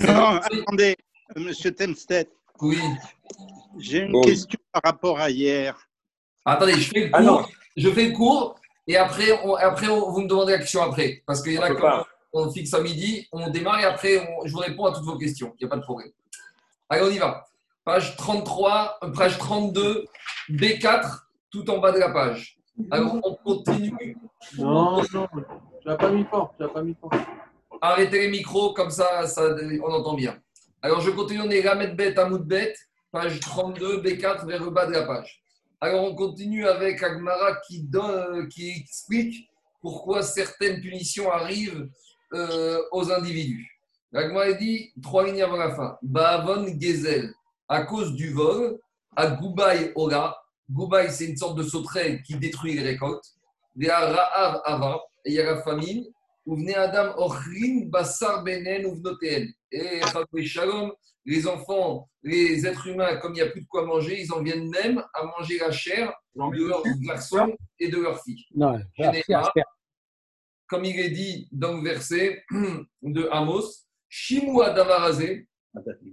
Non, attendez, monsieur Temstedt. Oui. J'ai une Bon. question par rapport à hier. Attendez, je fais le Ah non. cours. je fais le cours et après, on, après on- vous me demandez la question après. Parce qu'il y en a pas. on fixe à midi, on démarre et après, on- je vous réponds à toutes vos questions. Il n'y a pas de problème. Allez, on y va. Page 33, euh, page 32, B4, tout en bas de la page. Alors, on continue. Non, non, tu l'as pas mis fort, tu l'as pas mis fort. Arrêtez les micros, comme ça, on entend bien. Alors, je continue, on est Ramet Bet, Amoud Bet, page 32, B4, vers le bas de la page. Alors, on continue avec Agmara qui, qui explique pourquoi certaines punitions arrivent euh, aux individus. Agmara dit, trois lignes avant la fin, Baavon Gezel, à cause du vol, à Goubaï Ora. Goubaï, c'est une sorte de sauterelle qui détruit les récoltes. Y a Ra'av Ava, et il y a la famine. Adam Ochrin Bassar Benen Uvnoten. Et Shalom, les enfants, les êtres humains, comme il n'y a plus de quoi manger, ils en viennent même à manger la chair de leurs garçons et de leurs filles. Non. Comme il est dit dans le verset de Amos, Shimua Davarazé,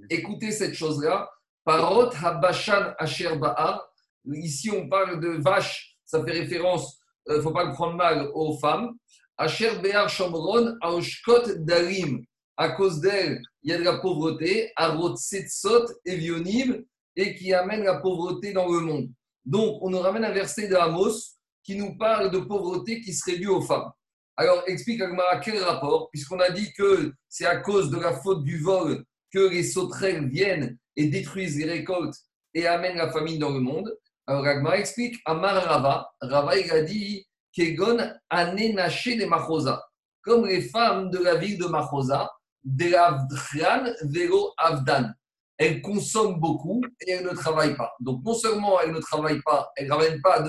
écoutez cette chose-là, Parot Habashan Asher Ba'ar. Ici, on parle de vache, ça fait référence, il ne faut pas le prendre mal aux femmes. Asher Be'ar Shomron Aoshkot Darim. À cause d'elle, il y a de la pauvreté, Arot Setsot Evionim, et qui amène la pauvreté dans le monde. Donc, on nous ramène un verset de Amos qui nous parle de pauvreté qui serait due aux femmes. Alors, explique Agmara quel rapport, puisqu'on a dit que c'est à cause de la faute du vol que les sauterelles viennent et détruisent les récoltes et amènent la famine dans le monde. Alors, Agmara explique Amar Rava. Rava, il a dit Kegon anenaché de Machosa. Comme les femmes de la ville de Machosa, de l'Avdran Vero Avdan. Elles consomment beaucoup et elles ne travaillent pas. Donc, non seulement elles ne travaillent pas, elles ne ramènent pas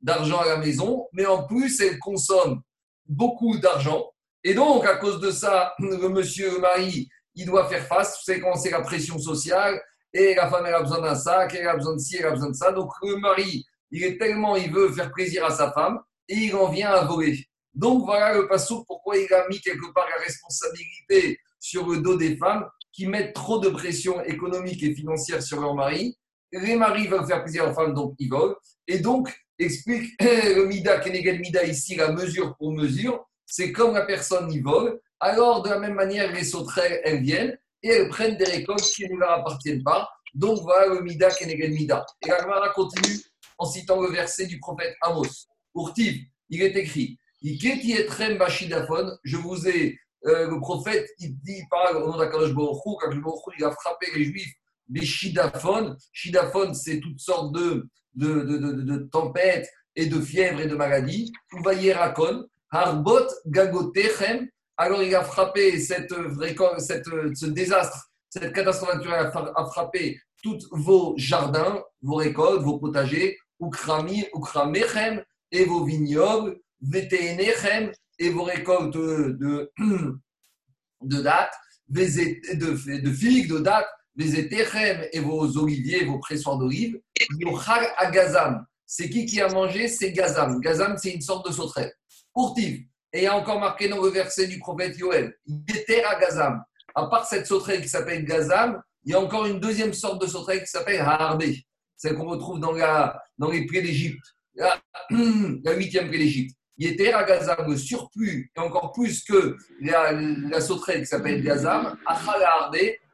d'argent à la maison, mais en plus, elles consomment beaucoup d'argent. Et donc, à cause de ça, le monsieur, le mari, il doit faire face. Savez comment c'est la pression sociale. Et la femme, elle a besoin d'un sac, elle a besoin de ci, elle a besoin de ça. Donc, le mari, il est tellement, il veut faire plaisir à sa femme et il en vient à voler. Donc, voilà le passage pourquoi il a mis quelque part la responsabilité sur le dos des femmes qui mettent trop de pression économique et financière sur leur mari. Les maris veulent faire plaisir aux femmes, donc ils volent. Et donc, explique le Mida, Kenegel Mida ici, la mesure pour mesure, c'est comme la personne y vole, alors de la même manière, les sauterelles, elles viennent et elles prennent des récoltes qui ne leur appartiennent pas. Donc voilà le Mida, Kenegel Mida. Et la Gemara continue en citant le verset du prophète Amos. Urtiv, il est écrit je vous ai, euh, le prophète, il dit, il parle au nom d'Akadosh Baruch Hu, qu'Akadosh Baruch Hu, il a frappé les juifs des shidaphon. Shidaphon, c'est toutes sortes de, de, de, de, tempêtes et de fièvres et de maladies. Uvayerakon, harbot gagotechem. Alors il a frappé cette, cette, ce désastre, cette catastrophe naturelle a fra- a frappé tous vos jardins, vos récoltes, vos potagers, ukramechem, et vos vignobles, et vos récoltes de, de dattes, de, de figues, de dattes, et vos oliviers, vos pressoirs d'olives. Yochal agazam. C'est qui qui a mangé? C'est Gazam. Gazam, c'est une sorte de sauterelle. Urtiv. Et il y a encore marqué dans le verset du prophète Yoel, Yeter agazam. À part cette sauterelle qui s'appelle Gazam, il y a encore une deuxième sorte de sauterelle qui s'appelle Harbé. Celle qu'on retrouve dans les plaies d'Égypte. La, la huitième plaie d'Égypte. Yeter agazam, le surplus, et encore plus que la, la sauterelle qui s'appelle Gazam,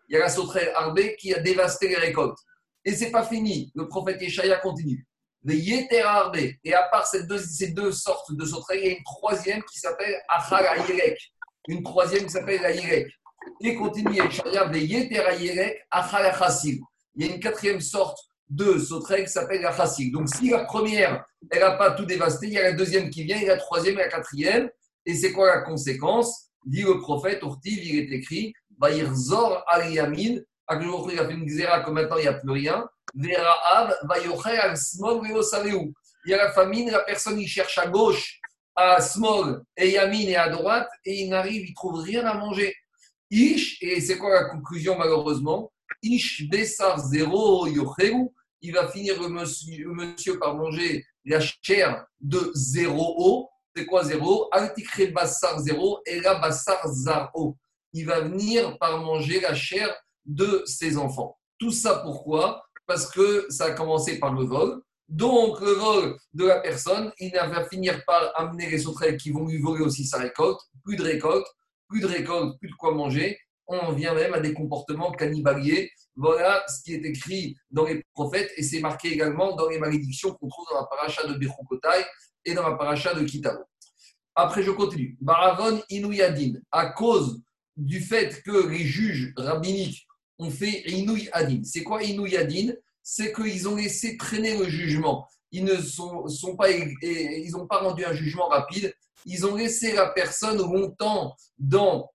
il y a la sauterelle Arbé qui a dévasté les récoltes. Et c'est pas fini. Le prophète Yeshaya continue. Le Yeter Arbé. Et à part ces deux, ces deux sortes de sauterelles, il y a une troisième qui s'appelle Achal Ayerek. Une troisième qui s'appelle Ayerek. Et continue Yeshaya. Le Yeter Ayerek, Achal. Il y a une quatrième sorte de sauterelle qui s'appelle la Chassil. Donc si la première, elle n'a pas tout dévasté, il y a la deuxième qui vient, il y a la troisième et la quatrième. Et c'est quoi la conséquence? Dit le prophète, Urtiv, il est écrit Vaïrzor al Yamin. Akhlor, il a fait une xéra que maintenant il n'y a plus rien. Vera'av, Vayocher al Smol, Veosaveu. Il y a la famine, la personne il cherche à gauche, à Smol et Yamin et à droite, et il n'arrive, il trouve rien à manger. Ish, et c'est quoi la conclusion malheureusement? Ish Bessar Zero Yocheu. Il va finir le monsieur, le monsieur par manger la chair de zéro eau. C'est quoi zéro Altikre Bassar zéro et la Bassar Zaro. il va venir par manger la chair de ses enfants. Tout ça pourquoi? Parce que ça a commencé par le vol. Donc, le vol de la personne, il va finir par amener les sauterelles qui vont lui voler aussi sa récolte. Plus de récolte, plus de récolte, plus de quoi manger. On vient même à des comportements cannibaliers. Voilà ce qui est écrit dans les prophètes et c'est marqué également dans les malédictions qu'on trouve dans la paracha de Bechukotai et dans la paracha de Kitaro. Après, je continue. Baravon Inuyadin, à cause du fait que les juges rabbiniques ont fait Inouï Adin. C'est quoi Inouï Adin C'est qu'ils ont laissé traîner le jugement. Ils ne sont, sont pas, ils n'ont pas rendu un jugement rapide. Ils ont laissé la personne longtemps dans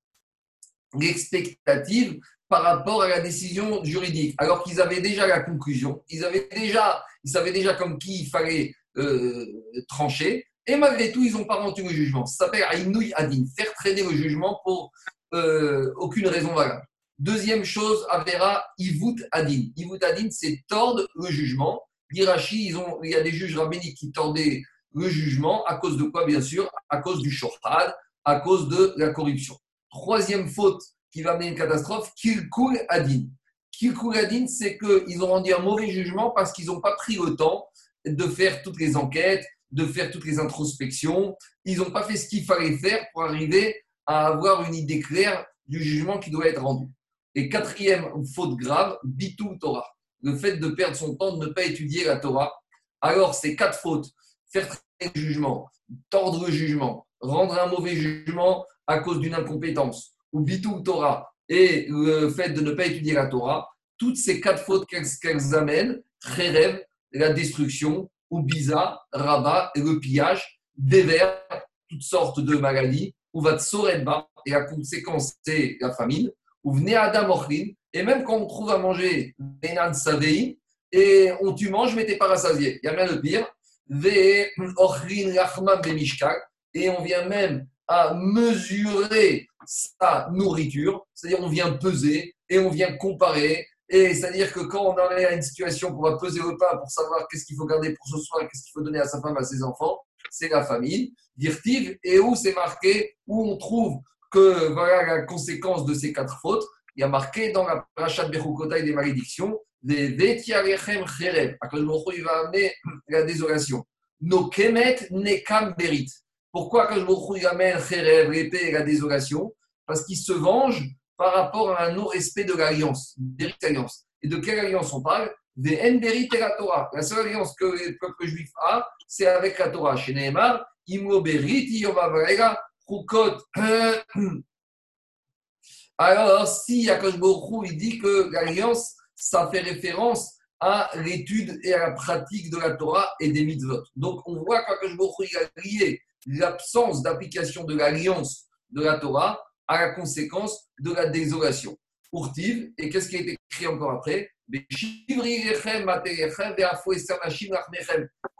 l'expectative par rapport à la décision juridique, alors qu'ils avaient déjà la conclusion, ils avaient déjà, ils savaient déjà comme qui il fallait euh, trancher, et malgré tout, ils n'ont pas rendu le jugement. Ça s'appelle Inouï Adin, faire traîner le jugement pour euh, aucune raison valable. Deuxième chose, Avera, Ivut Adin. Ivut Adin, c'est tordre le jugement. Ont, il y a des juges rabbiniques qui tordaient le jugement. À cause de quoi, bien sûr? À cause du shohad, à cause de la corruption. Troisième faute qui va amener une catastrophe, Kilkul Adin. Kilkul Adin, c'est qu'ils ont rendu un mauvais jugement parce qu'ils n'ont pas pris le temps de faire toutes les enquêtes, de faire toutes les introspections. Ils n'ont pas fait ce qu'il fallait faire pour arriver à avoir une idée claire du jugement qui doit être rendu. Et quatrième faute grave, bitou Torah. Le fait de perdre son temps, de ne pas étudier la Torah. Alors, ces quatre fautes, faire le jugement, tordre le jugement, rendre un mauvais jugement à cause d'une incompétence, ou bitou Torah, et le fait de ne pas étudier la Torah, toutes ces quatre fautes qu'elles amènent, rêvent la destruction, ou biza, rabat, et le pillage, dévers, toutes sortes de maladies, ou va bas, et la conséquence, c'est la famine, ou venez Adam Ochlin, et même quand on trouve à manger Benan Savei, et on tu manges, mais tu n'es pas rassasié. Il y a rien de pire. Et on vient même à mesurer sa nourriture, c'est-à-dire on vient peser et on vient comparer. Et c'est-à-dire que quand on est à une situation qu'on va peser le pain pour savoir qu'est-ce qu'il faut garder pour ce soir, qu'est-ce qu'il faut donner à sa femme, à ses enfants, c'est la famille. Dirtive, et où c'est marqué, où on trouve que voilà la conséquence de ces quatre fautes. Il y a marqué dans la paracha de Bechukotai des malédictions, des Vetiarechem Cherev. il va amener la désolation. No Kemet Nekam Berit. Pourquoi il amène Cherev, l'épée et la désolation Parce qu'il se venge par rapport à un non-respect de l'alliance, alliance. Et de quelle alliance on parle? Des la Torah. La seule alliance que le peuple juif a, c'est avec la Torah. Chez Nehemar, Imo Berit, alors, si Akash il dit que l'alliance, ça fait référence à l'étude et à la pratique de la Torah et des mitzvot. Donc, on voit qu'Akash il a lié l'absence d'application de l'alliance de la Torah à la conséquence de la désolation. Urtiv, et qu'est-ce qui a été écrit encore après?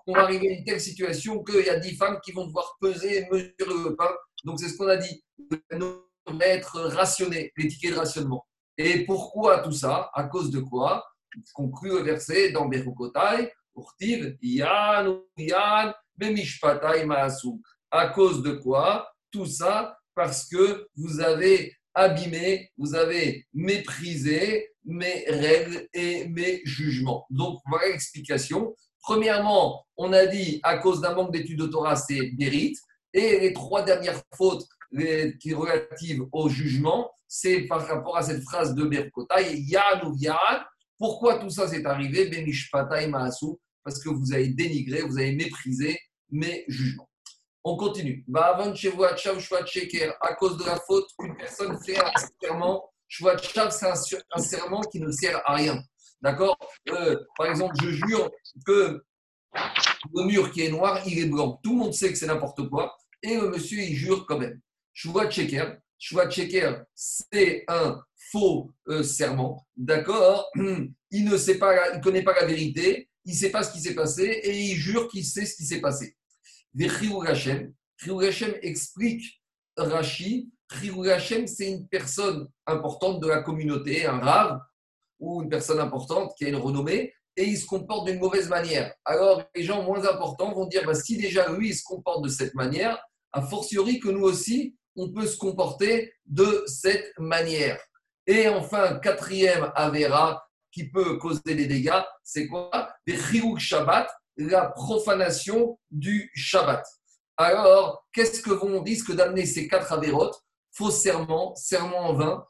On va arriver à une telle situation qu'il y a dix femmes qui vont devoir peser et mesurer le pain. Donc, c'est ce qu'on a dit. Être rationné, les tickets de rationnement. Et pourquoi tout ça? À cause de quoi? Conclut le verset dans Berukotai, Urtiv, Yan, Yan, Bemishpatai Maasu. À cause de quoi? Tout ça parce que vous avez abîmé, vous avez méprisé mes règles et mes jugements. Donc, voilà l'explication. Premièrement, on a dit à cause d'un manque d'études de Torah, c'est mérite. Et les trois dernières fautes qui sont relatives au jugement, c'est par rapport à cette phrase de Berkotai, Yan ou Yan. Pourquoi tout ça s'est arrivé? Parce que vous avez dénigré, vous avez méprisé mes jugements. On continue. À cause de la faute, une personne fait un serment. c'est un serment qui ne sert à rien. D'accord? Euh, Par exemple, je jure que le mur qui est noir, il est blanc. Tout le monde sait que c'est n'importe quoi. Et le monsieur, il jure quand même. Shua Checker, c'est un faux euh, serment. D'accord? Il ne sait pas, connaît pas la vérité, il ne sait pas ce qui s'est passé et il jure qu'il sait ce qui s'est passé. Riou Hashem, Hashem explique Rashi. Hashem, c'est une personne importante de la communauté, un rave ou une personne importante qui a une renommée et il se comporte d'une mauvaise manière. Alors, les gens moins importants vont dire bah, si déjà lui, il se comporte de cette manière, a fortiori que nous aussi, on peut se comporter de cette manière. Et enfin, quatrième Avera qui peut causer des dégâts, c'est quoi? Les Shabbat, la profanation du Shabbat. Alors, qu'est-ce que vont risque d'amener ces quatre avérotes? Faux serment, serment en vain,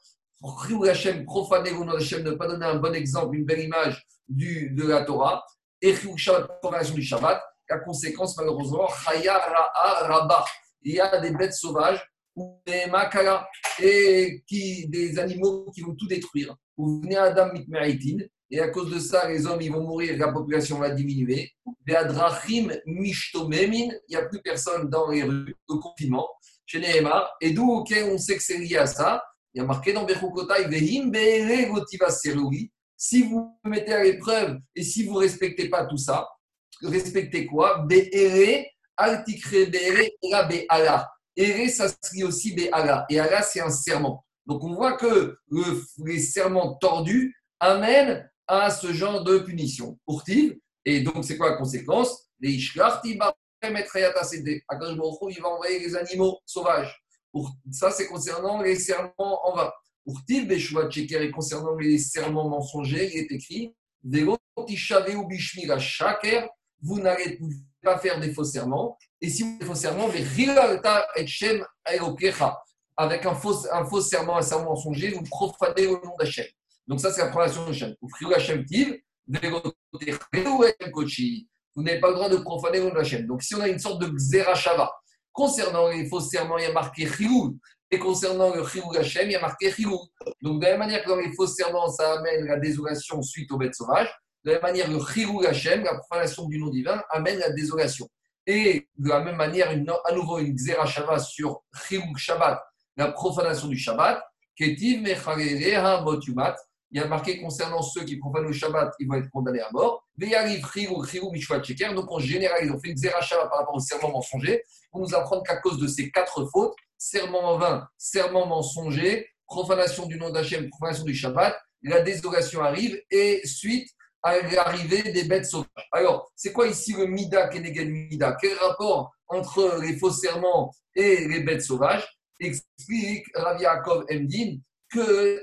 Hachem, profaner vos Hachem, ne pas donner un bon exemple, une belle image du, de la Torah, et Shabbat, profanation du Shabbat. La conséquence, malheureusement, Il y a des bêtes sauvages des makala et qui, des animaux qui vont tout détruire. Vous venez à Adam Mitmeritin, et à cause de ça, les hommes ils vont mourir, la population va diminuer. Il n'y a plus personne dans les rues, au confinement, chez Nehemar. Et d'où on sait que c'est lié à ça Il y a marqué dans Bechukotai, Si vous mettez à l'épreuve et si vous ne respectez pas tout ça, respectez quoi? Beere Altikre Beere Ela Beala. Ere, ça se aussi Beala. Et Ala, c'est un serment. Donc on voit que les serments tordus amènent à ce genre de punition. Pourtive, et donc c'est quoi la conséquence? Les Ishlarti il va envoyer les animaux sauvages. Pour, ça, c'est concernant les serments en vain. Pour Tiv Cheker et concernant les serments mensongers, il est écrit vous n'allez pas faire des faux serments. Et si vous faites des faux serments, avec un faux, un faux serment, un serment mensonger, vous profanez le nom d'Hachem. Donc, ça, c'est la profanation de Hachem. Vous n'avez pas le droit de profaner le nom d'Hachem. Donc, si on a une sorte de Xerashava, concernant les faux serments, il y a marqué Chilou. Et concernant le Chilou Hachem, il y a marqué Chilou. Donc, de la même manière que dans les faux serments, ça amène la désolation suite aux bêtes sauvages, de la même manière, le Chilou Hachem, la profanation du nom divin, amène la désolation. Et de la même manière, à nouveau une Xerashava sur Chilou Shabbat, la profanation du Shabbat, Ketiv Mecharereha Motumat il y a marqué concernant ceux qui profanent le Shabbat, ils vont être condamnés à mort. Donc en général, ils ont fait une Shabbat par rapport au serment mensonger pour nous apprendre qu'à cause de ces quatre fautes, serment en vain, serment mensonger, profanation du nom d'Hachem, profanation du Shabbat, la désolation arrive et suite à l'arrivée des bêtes sauvages. Alors, c'est quoi ici le Mida, Kenegel Mida? Quel rapport entre les faux serments et les bêtes sauvages? Explique Rav Yaakov Emdin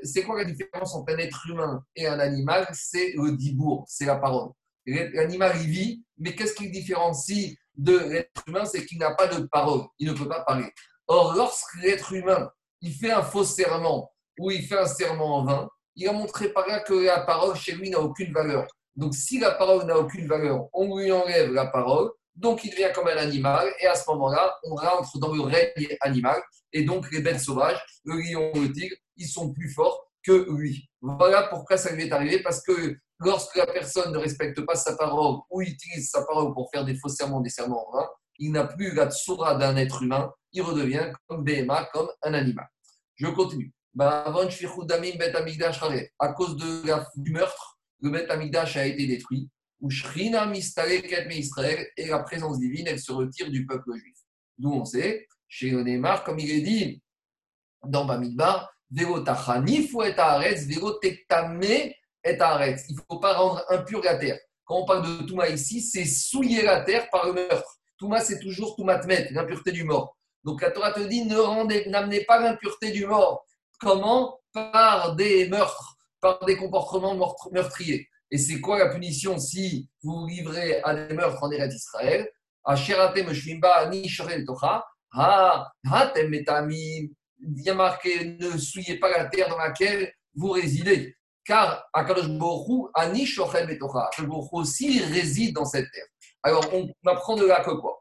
c'est quoi la différence entre un être humain et un animal? C'est le dibour, c'est la parole. L'animal, il vit, mais qu'est-ce qui le différencie de l'être humain? C'est qu'il n'a pas de parole, il ne peut pas parler. Or, lorsque l'être humain, il fait un faux serment ou il fait un serment en vain, il a montré par là que la parole chez lui n'a aucune valeur. Donc, si la parole n'a aucune valeur, on lui enlève la parole, donc il devient comme un animal, et à ce moment-là, on rentre dans le règne animal, et donc les bêtes sauvages, le lion, le tigre, ils sont plus forts que lui. Voilà pourquoi ça lui est arrivé, parce que lorsque la personne ne respecte pas sa parole ou utilise sa parole pour faire des faux serments, des serments en vain, il n'a plus la tsura d'un être humain, il redevient comme BMA, comme un animal. Je continue. À cause de la, du meurtre, le Bet Amigdash a été détruit. Et la présence divine, elle se retire du peuple juif. D'où on sait, chez Onémar, comme il est dit dans Bamidbar, il ne faut pas rendre impur la terre. Quand on parle de Touma ici, c'est souiller la terre par le meurtre. Touma, c'est toujours Toumatmet, l'impureté du mort. Donc la Torah te dit ne n'amenez pas l'impureté du mort. Comment? Par des meurtres, par des comportements meurtriers. Et c'est quoi la punition si vous vous livrez à des meurtres en Eretz Israël? Il y a marqué ne souillez pas la terre dans laquelle vous résidez. Car Akadosh Borou, Anishochem Betocha, Akadosh Borou aussi réside dans cette terre. Alors on apprend de là que quoi?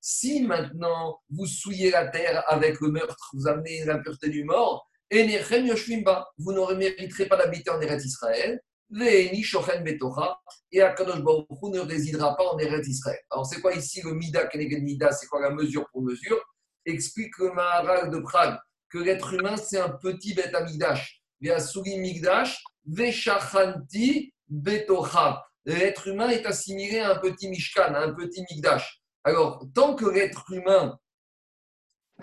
Si maintenant vous souillez la terre avec le meurtre, vous amenez l'impureté du mort, vous ne mériterez pas d'habiter en Eretz Israël. Et Akadosh Baruch ne résidera pas en Eretz Israël. Alors, c'est quoi ici le Mida Mida? C'est quoi la mesure pour mesure? Explique le Maharal de Prague que l'être humain, c'est un petit bête amigdash. Migdash, Veshachanti Betocha. L'être humain est assimilé à un petit Mishkan, à un petit Migdash. Alors, tant que l'être humain,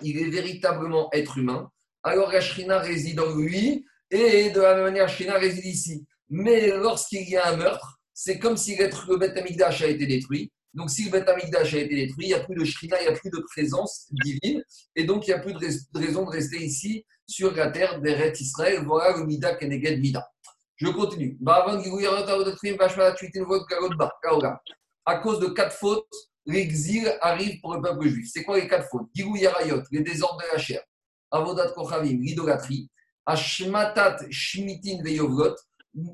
il est véritablement être humain, alors la Shrina réside en lui, et de la même manière, Shrina réside ici. Mais lorsqu'il y a un meurtre, c'est comme si le Beth a été détruit. Donc, si le Beth a été détruit, il n'y a plus de Shrina, il n'y a plus de présence divine. Et donc, il n'y a plus de, raison de rester ici sur la terre d'Eret Israël. Voilà le Mida Keneged Mida. Je continue. À cause de quatre fautes, l'exil arrive pour le peuple juif. C'est quoi les quatre fautes? Yarayot, les désordres de la chair. Avodat Kochavim, l'idolâtrie. Ashmatat Shmitin Veyovot,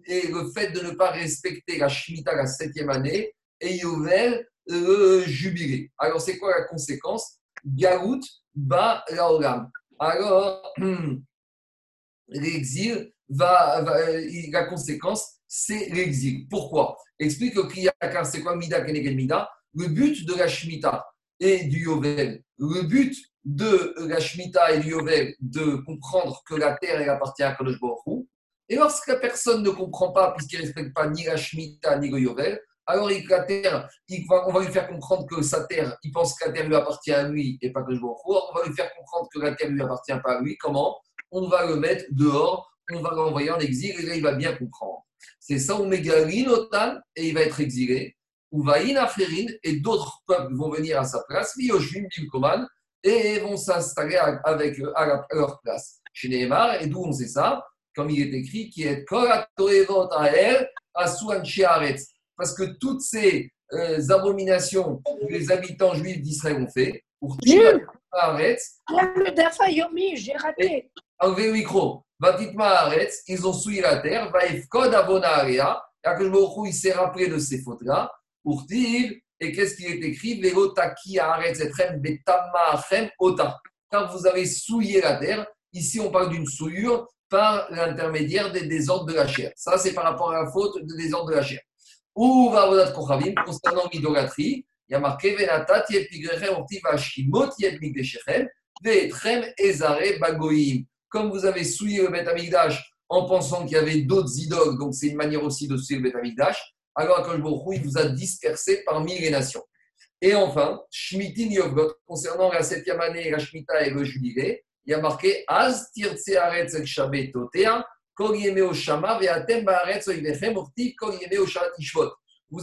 et le fait de ne pas respecter la Shemitah la septième année, et Yovel, le jubilé. Alors, c'est quoi la conséquence? Gaout ba laolam. Alors, l'exil va, la conséquence, c'est l'exil. Pourquoi? Explique le Kriyakar, c'est quoi Mida Kenegel Mida? Le but de la Shemitah et du Yovel, le but de la Shemitah et du Yovel, de comprendre que la terre, elle appartient à Kadosh Et lorsque la personne ne comprend pas, puisqu'il ne respecte pas ni la Shemitah ni le Yovel, alors la terre, on va lui faire comprendre que sa terre, il pense que la terre lui appartient à lui et pas que je On va lui faire comprendre que la terre lui appartient pas à lui. Comment? On va le mettre dehors, on va l'envoyer en exil et là il va bien comprendre. C'est ça, on notan et il va être exilé. Ou va et d'autres peuples vont venir à sa place, et vont s'installer avec à, leur place. Chez Nehemar, et d'où on sait ça? Comme il est écrit, qui est Koratoevot Ael, Asuan Shearetz parce que toutes ces euh, abominations que les habitants juifs d'Israël ont fait, pour Jules, le Dafa Yomi, j'ai raté. Enlevez le micro. Arretz, ils ont souillé la terre. Vaifkod Abonarea. Akashboru, il s'est rappelé de ces fautes-là. Et qu'est-ce qu'il est écrit? Quand vous avez souillé la terre, ici on parle d'une souillure par l'intermédiaire des désordres de la chair. Ça, c'est par rapport à la faute des désordres de la chair. Ou Kochavim, concernant l'idolâtrie, il y a marqué. Comme vous avez souillé le Beth en pensant qu'il y avait d'autres idoles, donc c'est une manière aussi de souiller le Beth alors Akash il vous a dispersé parmi les nations. Et enfin, Shmitin Yovgot, concernant la septième année, la Shmita et le jubilé, il y a marqué Az Tirtse Aretz El Shabbat Totea vous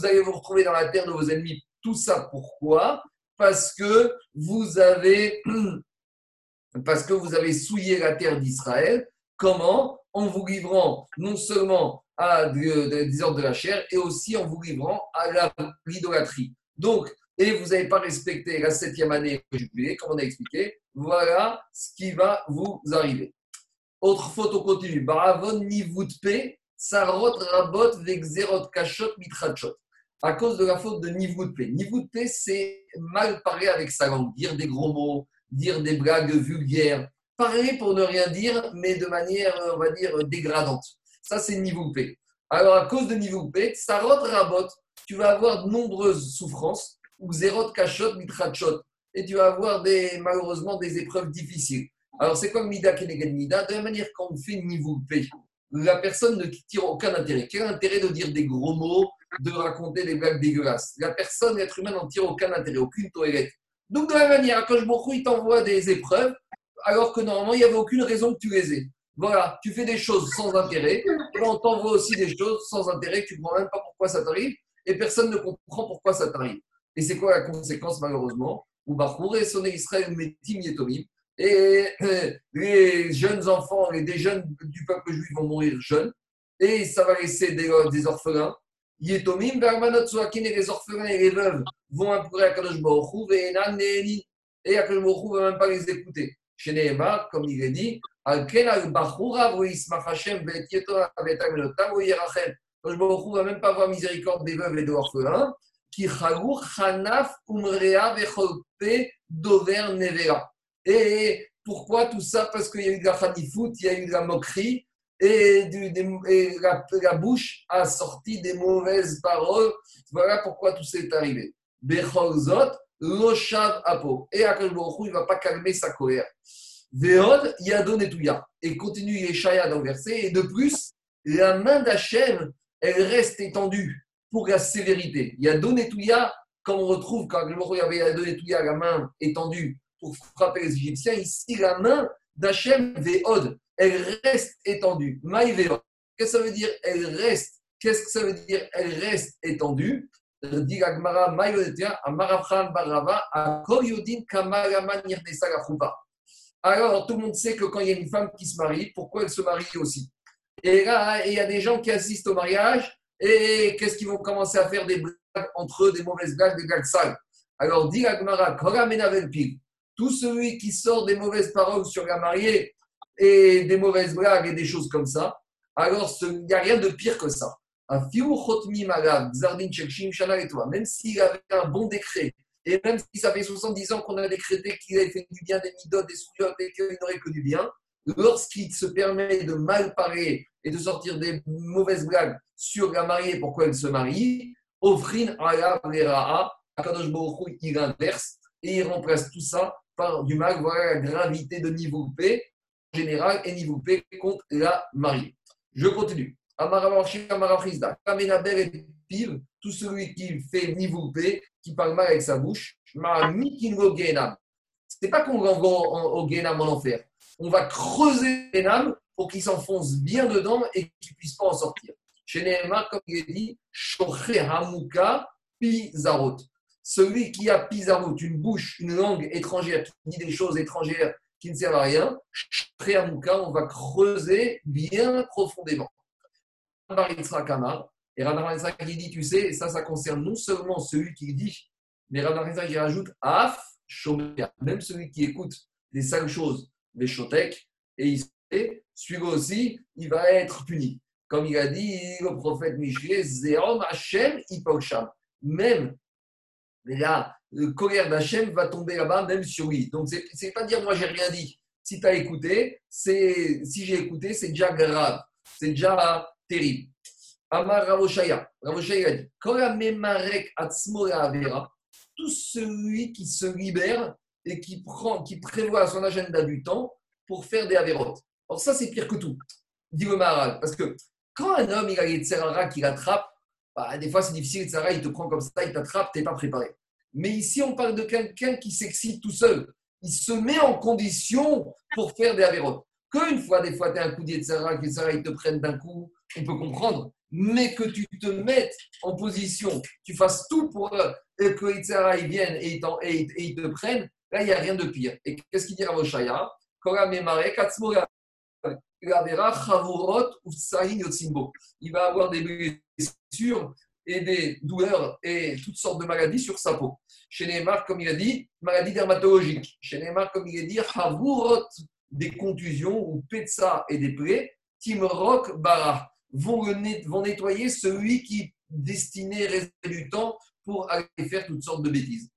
allez vous retrouver dans la terre de vos ennemis. Tout ça pourquoi? Parce que vous avez parce que vous avez souillé la terre d'Israël. Comment? En vous livrant non seulement à des ordres de la chair, et aussi en vous livrant à l'idolâtrie. Donc, et vous n'avez pas respecté la septième année jubilé, comme on a expliqué, voilà ce qui va vous arriver. Autre faute au continu. Baravon nivutpe, sarot rabot vexerot kachot mitrachot. À cause de la faute de nivutpe. Nivutpe, c'est mal parler avec sa langue, dire des gros mots, dire des blagues vulgaires, parler pour ne rien dire, mais de manière, on va dire, dégradante. Ça, c'est nivutpe. Alors, à cause de nivutpe, sarot rabot, tu vas avoir de nombreuses souffrances, ou zerot kachot mitrachot. Et tu vas avoir des, malheureusement des épreuves difficiles. Alors, c'est comme Mida Keneged Mida. De la manière, quand on fait niveau P, la personne ne tire aucun intérêt. Quel intérêt de dire des gros mots, de raconter des blagues dégueulasses? La personne, l'être humain, n'en tire aucun intérêt, aucune toilette. Donc, de la même manière, quand je il t'envoie des épreuves, alors que normalement, il n'y avait aucune raison que tu les aies. Voilà, tu fais des choses sans intérêt, et on t'envoie aussi des choses sans intérêt, tu ne comprends même pas pourquoi ça t'arrive, et personne ne comprend pourquoi ça t'arrive. Et c'est quoi la conséquence, malheureusement? Ou et son Israël Metim Yetomim, et euh, les jeunes enfants, les des jeunes du peuple juif vont mourir jeunes, et ça va laisser des, euh, des orphelins. Yetomim, et les orphelins et les veuves vont implorer à Kadosh Baruch et et Kadosh Baruch ne va même pas les écouter. Chez Nehemar, comme il est dit, Baruch ne va même pas avoir miséricorde des veuves et des orphelins. Qui Chanaf, Umrea, Dover, Nevera. Et pourquoi tout ça? Parce qu'il y a eu de la foot, il y a eu de la moquerie, et, la, bouche a sorti des mauvaises paroles. Voilà pourquoi tout ça est arrivé. Bechozot, Loshav Apo. Et Akash il ne va pas calmer sa colère. Veod, Yadon et continue Yeshaya dans le verset. Et de plus, la main d'Hachem, elle reste étendue pour la sévérité. Yadon et comme on retrouve quand y avait Yadon et la main étendue pour frapper les Égyptiens. Ici, la main d'Hachem Veod, elle reste étendue. Maï Qu'est-ce que ça veut dire Elle reste? Qu'est-ce que ça veut dire Elle reste étendue? Agmara. Alors, tout le monde sait que quand il y a une femme qui se marie, pourquoi elle se marie aussi? Et là, il y a des gens qui assistent au mariage et qu'est-ce qu'ils vont commencer à faire des blagues entre eux, des mauvaises blagues, des blagues sales? Alors, dit Agmara, tout celui qui sort des mauvaises paroles sur la mariée et des mauvaises blagues et des choses comme ça, alors il n'y a rien de pire que ça. Même s'il avait un bon décret, et même si ça fait 70 ans qu'on a décrété qu'il avait fait du bien des midotes, des souillottes et qu'il n'aurait que du bien, lorsqu'il se permet de mal parler et de sortir des mauvaises blagues sur la mariée, pourquoi elle se marie, Ofrin ra'a, Akadosh Baruch il inverse et il remplace tout ça par du mal. Voilà la gravité de niveau P en général et niveau P contre la mariée. Je continue. Tout celui qui fait niveau P, qui parle mal avec sa bouche, ce n'est pas qu'on l'envoie au Genam en enfer. On va creuser âmes pour qu'il s'enfonce bien dedans et qu'il ne puisse pas en sortir. Chez Nehemar, comme il est dit, Hamuka Pizarot. Celui qui a Pizarot, une bouche, une langue étrangère, qui dit des choses étrangères qui ne servent à rien, Hamuka, on va creuser bien profondément. Et Rabbi qui dit, tu sais, ça, ça concerne non seulement celui qui dit, mais Rabbi qui rajoute Af, Shomer, même celui qui écoute des sales choses, des shotek, et il sait, celui aussi, il va être puni. Comme il a dit le prophète Michel, Zéom Hashem Ipoksham. Même la colère d'Hachem va tomber là-bas, même sur lui. Donc, ce n'est pas dire moi, j'ai rien dit. Si tu as écouté, si j'ai écouté, c'est déjà grave. C'est déjà terrible. Amar Ravoshaya. Ravoshaya dit tout celui qui se libère et qui, prend, qui prévoit son agenda du temps pour faire des avérotes. Alors, ça, c'est pire que tout, dit le Maharal. Parce que quand un homme, il a les tsarara qui l'attrape, bah, des fois, c'est difficile, tsarara, il te prend comme ça, il t'attrape, tu n'es pas préparé. Mais ici, on parle de quelqu'un qui s'excite tout seul. Il se met en condition pour faire des avérotes. Qu'une fois, des fois, tu as un coup d'Yetzara, que ils te prennent d'un coup, on peut comprendre. Mais que tu te mettes en position, tu fasses tout pour que les Yetzara ils viennent et ils, te prennent, là, il n'y a rien de pire. Et qu'est-ce qu'il dit à Moshaya il va avoir des blessures et des douleurs et toutes sortes de maladies sur sa peau. Chez Neymar, comme il a dit, maladie dermatologique. Chez Neymar, comme il a dit, des contusions ou Petsa et des plaies, Timrok Bara, vont, nettoyer celui qui destiné rester du temps pour aller faire toutes sortes de bêtises.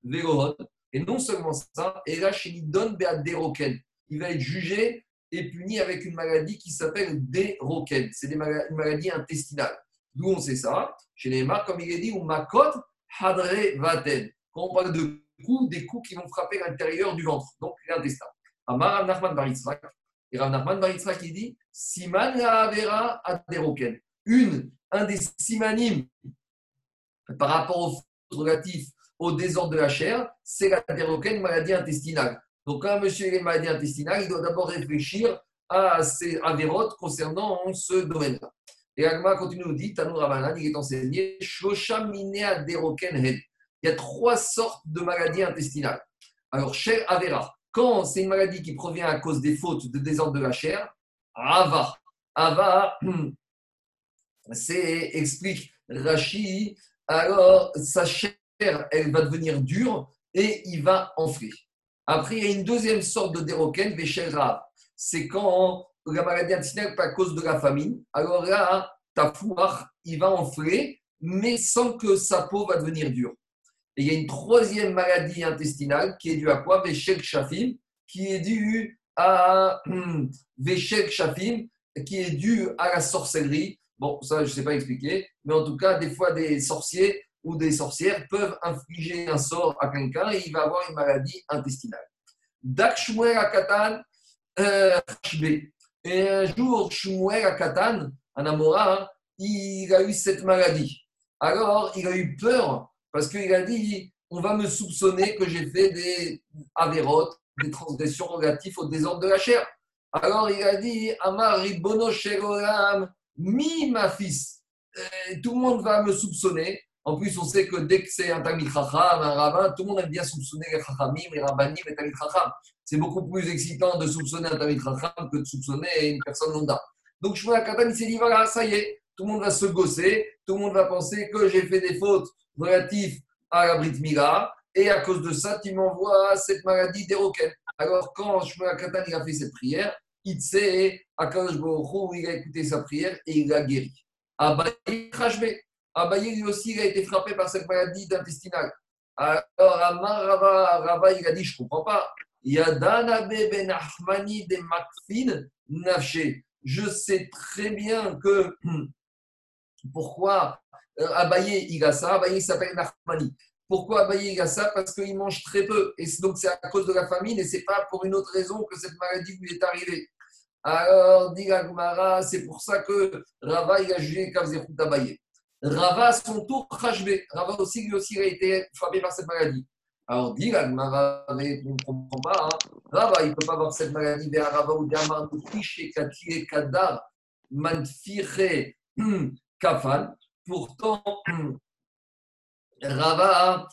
Et non seulement ça, et là, chez Don Beaderoken, il va être jugé et puni avec une maladie qui s'appelle des roquettes. C'est une maladie intestinale. D'où on sait ça? Chez les marques, comme il est dit, ou makot hadre vaten. Quand on parle de coups, des coups qui vont frapper l'intérieur du ventre, donc l'intestin. Amar Nachman. Et Rav Nachman Baritzrak, il dit Siman la avera aderoken. Une, un des simanim par rapport aux relatifs au désordre de la chair, c'est la déroquenne maladie intestinale. Donc, quand un monsieur est maladie intestinale, il doit d'abord réfléchir à ces avérotes concernant ce domaine-là. Et Agma continue nous dit, Tanou Ravanan, il est enseigné, Il y a trois sortes de maladies intestinales. Alors, chez Avera, quand c'est une maladie qui provient à cause des fautes de désordre de la chair, Ava. Ava, c'est, explique Rashi, alors sa chair, elle va devenir dure et il va enfler. Après, il y a une deuxième sorte de déroquène, grave. C'est quand la maladie intestinale à cause de la famine. Alors là, ta foire, il va enfler, mais sans que sa peau va devenir dure. Et il y a une troisième maladie intestinale qui est due à quoi? Véchel Chafim, qui est due à Véchel Chafim, qui est due à la sorcellerie. Bon, ça, je ne sais pas expliquer, mais en tout cas, des fois, des sorciers ou des sorcières peuvent infliger un sort à quelqu'un et il va avoir une maladie intestinale. Dak Shmuel Akatan, euh, et un jour, Shmuel Akatan, un Amora, il a eu cette maladie. Alors, il a eu peur parce qu'il a dit on va me soupçonner que j'ai fait des avérotes, des transgressions relatives au désordre de la chair. Alors, il a dit Amar Ribono Sherolam, mi ma fils. Euh, tout le monde va me soupçonner En plus, on sait que dès que c'est un Talmid Chacham, un rabbin, tout le monde aime bien soupçonner les Chachamim, les Rabbanim, les Talmid Chacham. C'est beaucoup plus excitant de soupçonner un Talmid Chacham que de soupçonner une personne lambda. Donc Shmuel Katan, il s'est dit voilà, ça y est, tout le monde va se gosser, tout le monde va penser que j'ai fait des fautes relatives à la Brit Mila, et à cause de ça, tu m'envoies cette maladie des roquettes. Alors, quand Shmuel Katan il a fait cette prière, il sait, Akadosh Baruch il a écouté sa prière et il l'a guéri. Abaye Khashbe. Abaye, lui aussi, il a été frappé par cette maladie intestinale. Alors, Amar Rava, Rava, il a dit Je ne comprends pas. Yadanabe ben Ahmani de Makfin Nafshe. Je sais très bien que pourquoi Abaye, il a ça. Abaye, il s'appelle Nahmani. Pourquoi Abaye, il a ça? Parce qu'il mange très peu. Et donc, c'est à cause de la famine et ce n'est pas pour une autre raison que cette maladie lui est arrivée. Alors, dit c'est pour ça que Rava, il a jugé Kavzerut Abaye. Rava, à son tour, Khashbe. Rava aussi, lui aussi, il a été frappé par cette maladie. Alors, dit mais on ne comprend pas. Hein. Rava, il ne peut pas avoir cette maladie. Mais Rava ou Damar, Katire, Kadar, Manfire, Kafan. Pourtant, Rava,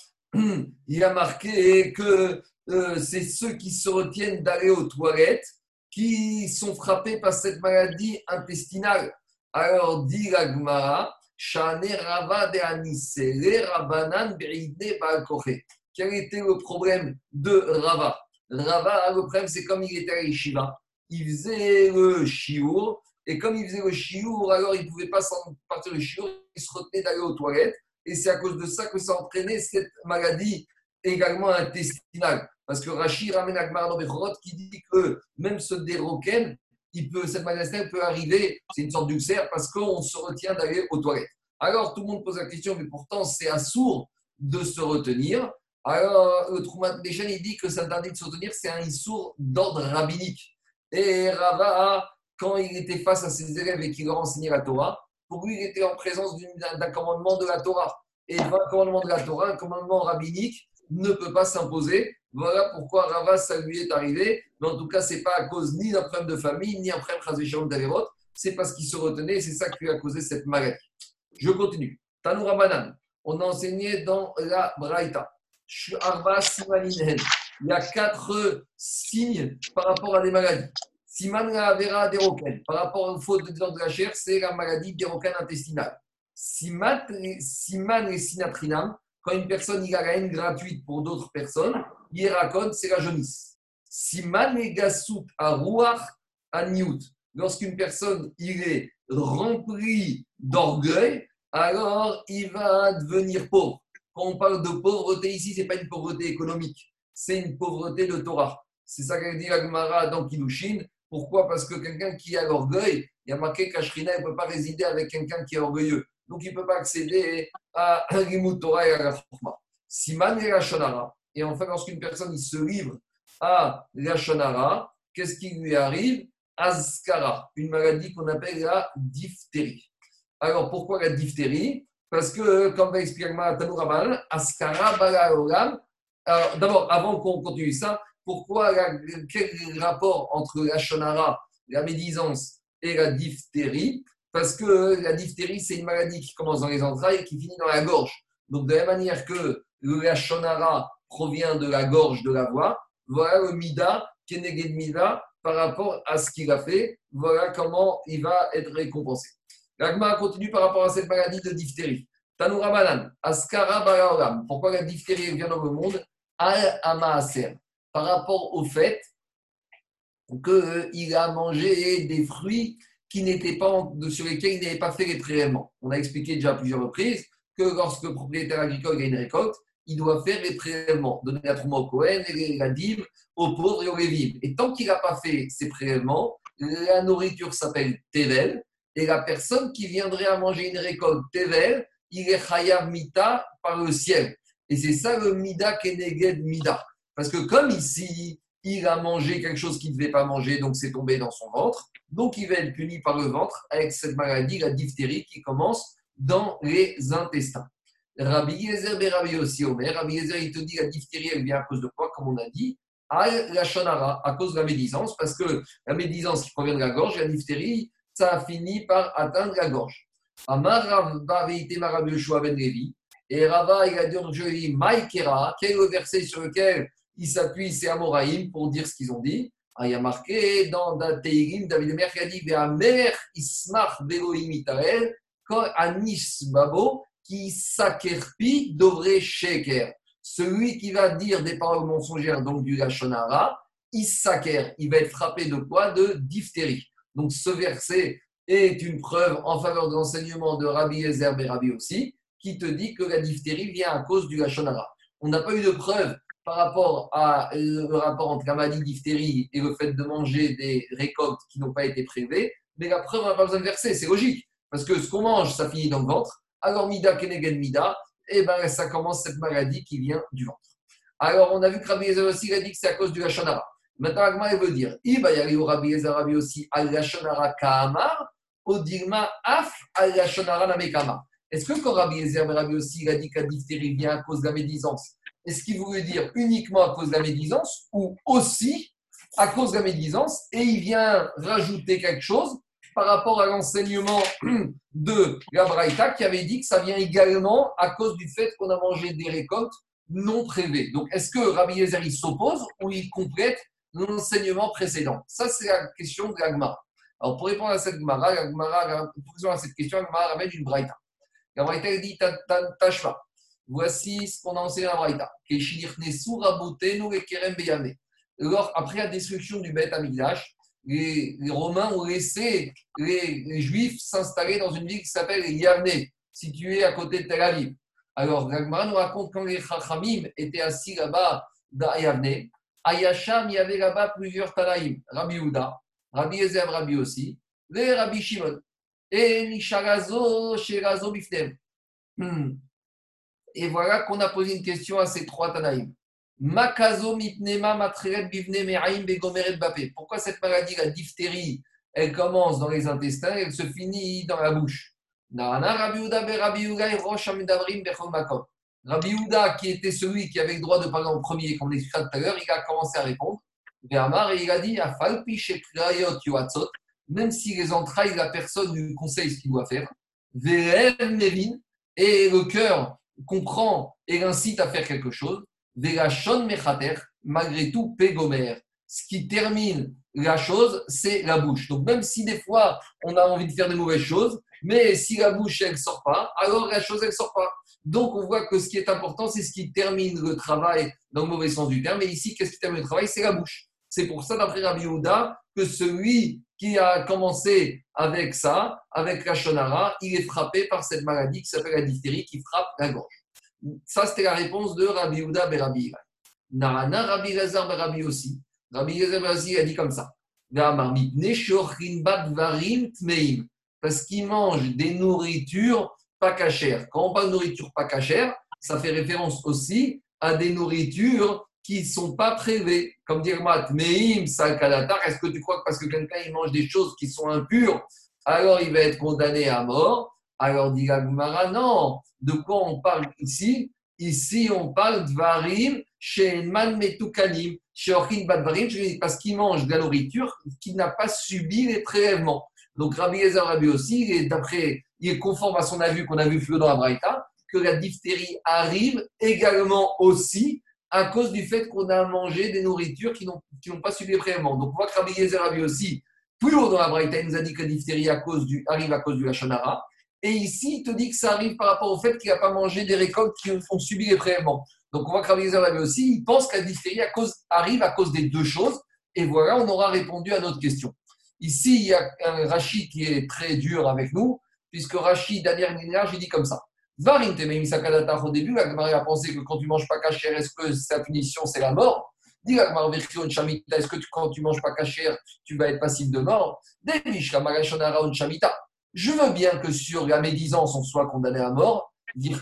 il a marqué que euh, c'est ceux qui se retiennent d'aller aux toilettes qui sont frappés par cette maladie intestinale. Alors, dit la Gemara, Shane Rava de Anisele Rabanan Quel était le problème de Rava? Rava, le problème, c'est comme il était à l'Ishiva, il faisait le chiour, et comme il faisait le chiour, alors il ne pouvait pas partir le chiour, il se retenait d'aller aux toilettes, et c'est à cause de ça que ça entraînait cette maladie également intestinale. Parce que Rachid ramène Agmar qui dit que même ce déroquène, il peut, cette maladie peut arriver, c'est une sorte d'ulcère, parce qu'on se retient d'aller aux toilettes. Alors tout le monde pose la question, mais pourtant c'est assourd de se retenir. Alors le Troumat Deschênes, il dit que ça interdit de se retenir, c'est un issour d'ordre rabbinique. Et Rava, quand il était face à ses élèves et qu'il leur enseignait la Torah, pour lui, il était en présence d'un commandement de la Torah. Et un commandement de la Torah, un commandement rabbinique, ne peut pas s'imposer. Voilà pourquoi Rava, ça lui est arrivé. Mais en tout cas, ce n'est pas à cause ni d'un problème de famille, ni d'un problème d'Averot. C'est parce qu'il se retenait c'est ça qui lui a causé cette maladie. Je continue. Tanoura Banan, on a enseigné dans la Braïta. Il y a quatre signes par rapport à des maladies. Siman la vera déroquène. Par rapport aux fautes de de la chair, c'est la maladie déroquène intestinale. Siman et sinatrinam, quand une personne a la haine gratuite pour d'autres personnes, raconte c'est la jaunisse. Siman et gasout à rouach à Lorsqu'une personne il est rempli d'orgueil, alors il va devenir pauvre. Quand on parle de pauvreté ici, ce n'est pas une pauvreté économique, c'est une pauvreté de Torah. C'est ça qu'a dit Agmara dans Kiddushin. Pourquoi? Parce que quelqu'un qui a l'orgueil, il y a marqué qu'Ashrina ne peut pas résider avec quelqu'un qui est orgueilleux. Donc, il ne peut pas accéder à un Torah et à la Chorma. Siman et la. Et enfin, lorsqu'une personne il se livre à la qu'est-ce qui lui arrive? Azkara, une maladie qu'on appelle la diphtérie. Alors, pourquoi la diphtérie? Parce que, comme va expliquer Tanouraban, Askara. Alors, d'abord, avant qu'on continue ça, pourquoi, quel rapport entre la shonara, la médisance et la diphtérie? Parce que la diphtérie, c'est une maladie qui commence dans les entrailles et qui finit dans la gorge. Donc, de la manière que la shonara provient de la gorge de la voix, voilà le mida, keneged mida, par rapport à ce qu'il a fait, voilà comment il va être récompensé. L'agma continue par rapport à cette maladie de diphtérie. Tanoura Banan, Askara Baraolam. Pourquoi la diphtérie vient dans le monde? Al Amaaser par rapport au fait qu'il a mangé des fruits qui n'étaient pas, sur lesquels il n'avait pas fait les prélèvements. On a expliqué déjà à plusieurs reprises que lorsque le propriétaire agricole a une récolte, il doit faire les prélèvements, donner la trouma au Cohen, la dîme aux pauvres et aux révives. Et tant qu'il n'a pas fait ces prélèvements, la nourriture s'appelle Tevel, et la personne qui viendrait à manger une récolte Tevel, il est Chayav Mita par le ciel. Et c'est ça le Mida Keneged Mida. Parce que comme ici, il a mangé quelque chose qu'il ne devait pas manger, donc c'est tombé dans son ventre, donc il va être puni par le ventre avec cette maladie, la diphtérie, qui commence dans les intestins. Rabbi Yezer ben Rabbi aussi Omer. Rabbi Yezer, il te dit la diphtérie, elle vient à cause de quoi, comme on a dit? À la shonara, à cause de la médisance, parce que la médisance qui provient de la gorge, la diphtérie, ça a fini par atteindre la gorge. Amar Rabbi Ben Levi, Et Rava, il a dit, Maïkera, quel est le verset sur lequel il s'appuie, c'est Amoraïm, pour dire ce qu'ils ont dit. Ah, il y a marqué dans Teirim, David Mer qui a dit, Ve'amer ismach beloim itael, anis babo, qui sakerpi dovre sheker. Celui qui va dire des paroles mensongères, donc du Lachonara, Issaker, il va être frappé de quoi? De diphtérie. Donc ce verset est une preuve en faveur de l'enseignement de Rabbi Ezer et Rabbi aussi, qui te dit que la diphtérie vient à cause du Lachonara. On n'a pas eu de preuve par rapport à le rapport entre la maladie diphtérie et le fait de manger des récoltes qui n'ont pas été prélevées, mais la preuve, n'a pas besoin de verser, c'est logique, parce que ce qu'on mange, ça finit dans le ventre. Alors, Mida Kenegen Mida, et eh ben, ça commence cette maladie qui vient du ventre. Alors, on a vu que Rabbi Ezer aussi a dit que c'est à cause du Lachonara. Maintenant, Agma, il veut dire, il va y aller au Rabbi Rabbi aussi, al Lachonara Kaamar, au Digma Af al Lachonara Namekama. Est-ce que quand Rabbi Rabbi aussi, a dit que la diphtérie vient à cause de la médisance, est-ce qu'il voulait dire uniquement à cause de la médisance ou aussi à cause de la médisance et il vient rajouter quelque chose par rapport à l'enseignement de la Braïta qui avait dit que ça vient également à cause du fait qu'on a mangé des récoltes non prévées. Donc, est-ce que Rabbi Ezer s'oppose ou il complète l'enseignement précédent? Ça, c'est la question de l'Agmara. Alors, pour répondre à cette Gemara, à cette question, l'Agmara ramène une Braïta. La dit Tashma. Voici ce qu'on a enseigné à Braïta. Alors, après la destruction du Beth Amigdash, les, les, Romains ont laissé les, Juifs s'installer dans une ville qui s'appelle Yavne, située à côté de Tel Aviv. Alors, Gagmara nous raconte quand les Chachamim étaient assis là-bas dans Yavne, à Yacham, il y avait là-bas plusieurs Tanaïm, Rabbi Houda, Rabbi Ezer, Rabbi aussi, et Rabbi Shimon, et Nisharazo, Shirazo Biftem. Et voilà qu'on a posé une question à ces trois Tanaïm. Makazo mitnema matreret bivne me'aim begomeret bapé. Pourquoi cette maladie, la diphtérie, elle commence dans les intestins et elle se finit dans la bouche? Nana Rabbi Uda be Rabbi Rosh Amedavrim bechol makom. Rabbi Uda, qui était celui qui avait le droit de parler en premier, comme on expliquera tout à l'heure, il a commencé à répondre. Et il a dit même si les entrailles, la personne lui conseille ce qu'il doit faire. Et le cœur comprend et l'incite à faire quelque chose, Vegashon Mechater, malgré tout, Pégomer. Ce qui termine la chose, c'est la bouche. Donc, même si des fois, on a envie de faire des mauvaises choses, mais si la bouche, elle ne sort pas, alors la chose, elle ne sort pas. Donc, on voit que ce qui est important, c'est ce qui termine le travail dans le mauvais sens du terme. Et ici, qu'est-ce qui termine le travail? C'est la bouche. C'est pour ça, d'après Rabbi Yehuda, que celui qui a commencé avec ça, avec la shonara, il est frappé par cette maladie qui s'appelle la diphtérie, qui frappe la gorge. Ça, c'était la réponse de Rabbi Houda et Rabbi Nana, Rabbi Lazar et Rabbi aussi. Rabbi Lazar aussi a dit comme ça. Parce qu'il mange des nourritures pas cachères. Quand on parle de nourriture pas cachère, ça fait référence aussi à des nourritures qui ne sont pas prélevées. Comme dire Mat, Meim, Salkalatar, est-ce que tu crois que parce que quelqu'un il mange des choses qui sont impures, alors il va être condamné à mort? Alors dit Gagmara, non. De quoi on parle ici? Ici, on parle de varim, she'enman metukanim, she'ochin badvarim, parce qu'il mange de la nourriture qui n'a pas subi les prélèvements. Donc Rabbi Ezer Rabbi aussi, est, d'après, il est conforme à son avis qu'on a vu plus dans la que la diphtérie arrive également aussi à cause du fait qu'on a mangé des nourritures qui n'ont, pas subi les prélèvements. Donc on voit que Rabbi Ezer Rabbi aussi, plus haut dans la Braïta, il nous a dit que la diphtérie à cause du, arrive à cause du Hachonara. Et ici, il te dit que ça arrive par rapport au fait qu'il n'a pas mangé des récoltes qui ont subi les prélèvements. Donc, on voit que Rabbi l'avait aussi. Il pense que la diphtérie arrive à cause des deux choses. Et voilà, on aura répondu à notre question. Ici, il y a un Rachid qui est très dur avec nous, puisque Rachid, Daniel Minage, il dit comme ça. Au début, la a pensé que quand tu manges pas cachère, est-ce que sa punition, c'est la mort? Dis la est-ce que quand tu manges pas cachère, tu vas être passible de mort? Shamita. Je veux bien que sur la médisance, on soit condamné à mort. Il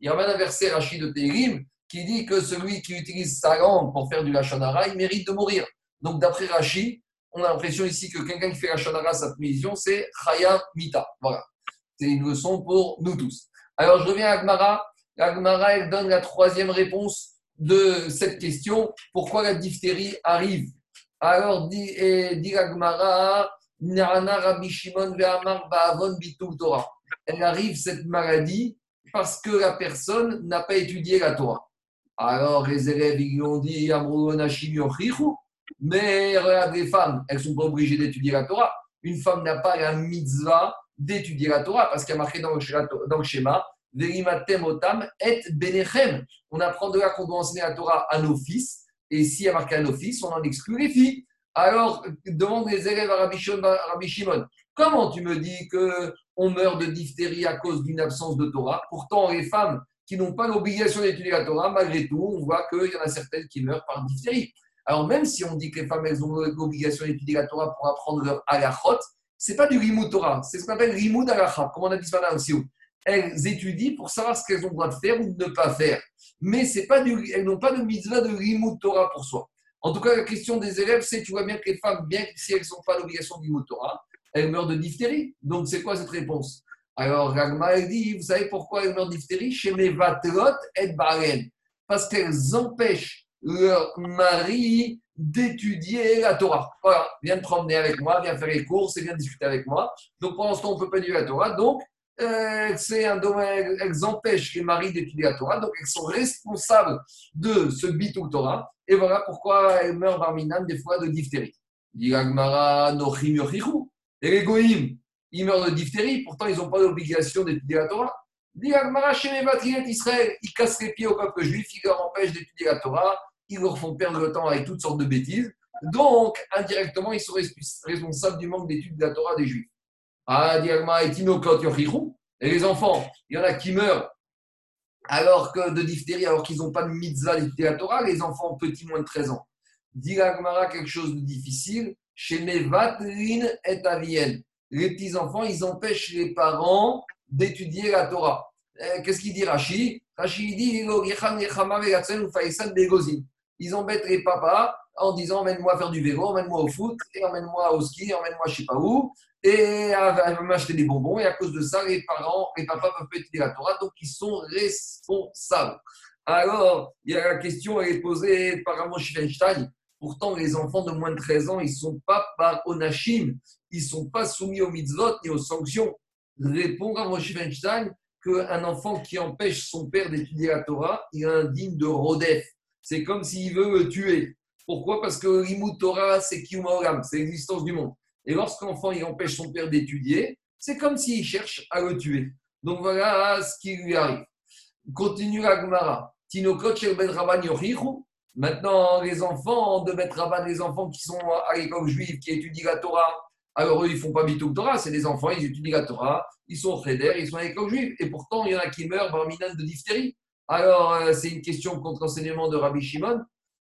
y a un verset Rachid de Térim qui dit que celui qui utilise sa langue pour faire du lachonara, il mérite de mourir. Donc, d'après Rachid, on a l'impression ici que quelqu'un qui fait lachonara, sa punition, c'est Chaya Mita. Voilà. C'est une leçon pour nous tous. Alors, je reviens à Agmara. Agmara, elle donne la troisième réponse de cette question. Pourquoi la diphtérie arrive? Alors, dit, dit Nana Rabbi Shimon Ba'avon Torah. elle arrive cette maladie parce que la personne n'a pas étudié la Torah. Alors les élèves, ils lui ont dit, mais regarde les femmes, elles ne sont pas obligées d'étudier la Torah. Une femme n'a pas la mitzvah d'étudier la Torah parce qu'il y a marqué dans le, dans le schéma, et benechem. On apprend de là qu'on doit enseigner la Torah à nos fils. Et s'il y a marqué à nos fils, on en exclut les filles. Alors, demande les élèves à Rabbi Shimon, comment tu me dis que on meurt de diphtérie à cause d'une absence de Torah? Pourtant, les femmes qui n'ont pas l'obligation d'étudier la Torah, malgré tout, on voit qu'il y en a certaines qui meurent par diphtérie. Alors, même si on dit que les femmes, elles ont l'obligation d'étudier la Torah pour apprendre leur halachot, ce n'est pas du rimou Torah, c'est ce qu'on appelle rimou comme on a dit ce matin aussi. Elles étudient pour savoir ce qu'elles ont le droit de faire ou de ne pas faire. Mais pas du, elles n'ont pas de mitzvah de rimou Torah pour soi. En tout cas, la question des élèves, c'est tu vois bien que les femmes, bien si elles n'ont pas l'obligation du Torah, elles meurent de diphtérie. Donc, c'est quoi cette réponse? Alors, Ragma, elle dit vous savez pourquoi elles meurent de diphtérie? Chez mes vatrot et baren. Parce qu'elles empêchent leur mari d'étudier la Torah. Voilà, viens te promener avec moi, viens faire les courses et viens discuter avec moi. Donc, pour l'instant, on ne peut pas étudier la Torah. Donc, euh, c'est un domaine, elles empêchent les maris d'étudier la Torah, donc elles sont responsables de ce bitou Torah. Et voilà pourquoi elles meurent barminan des fois de diphtérie. Et les goïms, ils meurent de diphtérie, pourtant ils n'ont pas l'obligation d'étudier la Torah. Israël, ils cassent les pieds au peuple juif, ils leur empêchent d'étudier la Torah, ils leur font perdre le temps avec toutes sortes de bêtises. Donc, indirectement, ils sont responsables du manque d'études de la Torah des Juifs. Ah, et les enfants, il y en a qui meurent alors que de diphtérie, alors qu'ils n'ont pas de mitzvah d'étudier la Torah, les enfants petits moins de 13 ans. Dit quelque chose de difficile. Chez Mevatlin et Avienne. Les petits-enfants, ils empêchent les parents d'étudier la Torah. Eh, qu'est-ce qu'il dit Rashi Rashi dit Ils embêtent les papas en disant emmène-moi faire du vélo, emmène-moi au foot, et emmène-moi au ski, emmène-moi je ne sais pas où, et elle va m'acheter des bonbons, et à cause de ça, les parents, les papas peuvent étudier la Torah, donc ils sont responsables. Alors, il y a la question, elle est posée par Amos Weinstein. Pourtant, les enfants de moins de 13 ans, ils ne sont pas par Onachim, ils ne sont pas soumis aux mitzvot ni aux sanctions. Répond Amos Weinstein qu'un enfant qui empêche son père d'étudier la Torah, il est indigne de Rodef. C'est comme s'il veut le tuer. Pourquoi? Parce que l'imout Torah, c'est Kiyumaolam, c'est l'existence du monde. Et lorsqu'un enfant il empêche son père d'étudier, c'est comme s'il cherche à le tuer. Donc voilà ce qui lui arrive. Continue la Gemara. Maintenant, les enfants de Bet Rabban, les enfants qui sont à l'école juive, qui étudient la Torah, alors eux, ils font pas Bitou Torah, c'est des enfants, ils étudient la Torah, ils sont au ils sont à l'école juive. Et pourtant, il y en a qui meurent par minane de diphtérie. Alors, euh, c'est une question contre l'enseignement de Rabbi Shimon.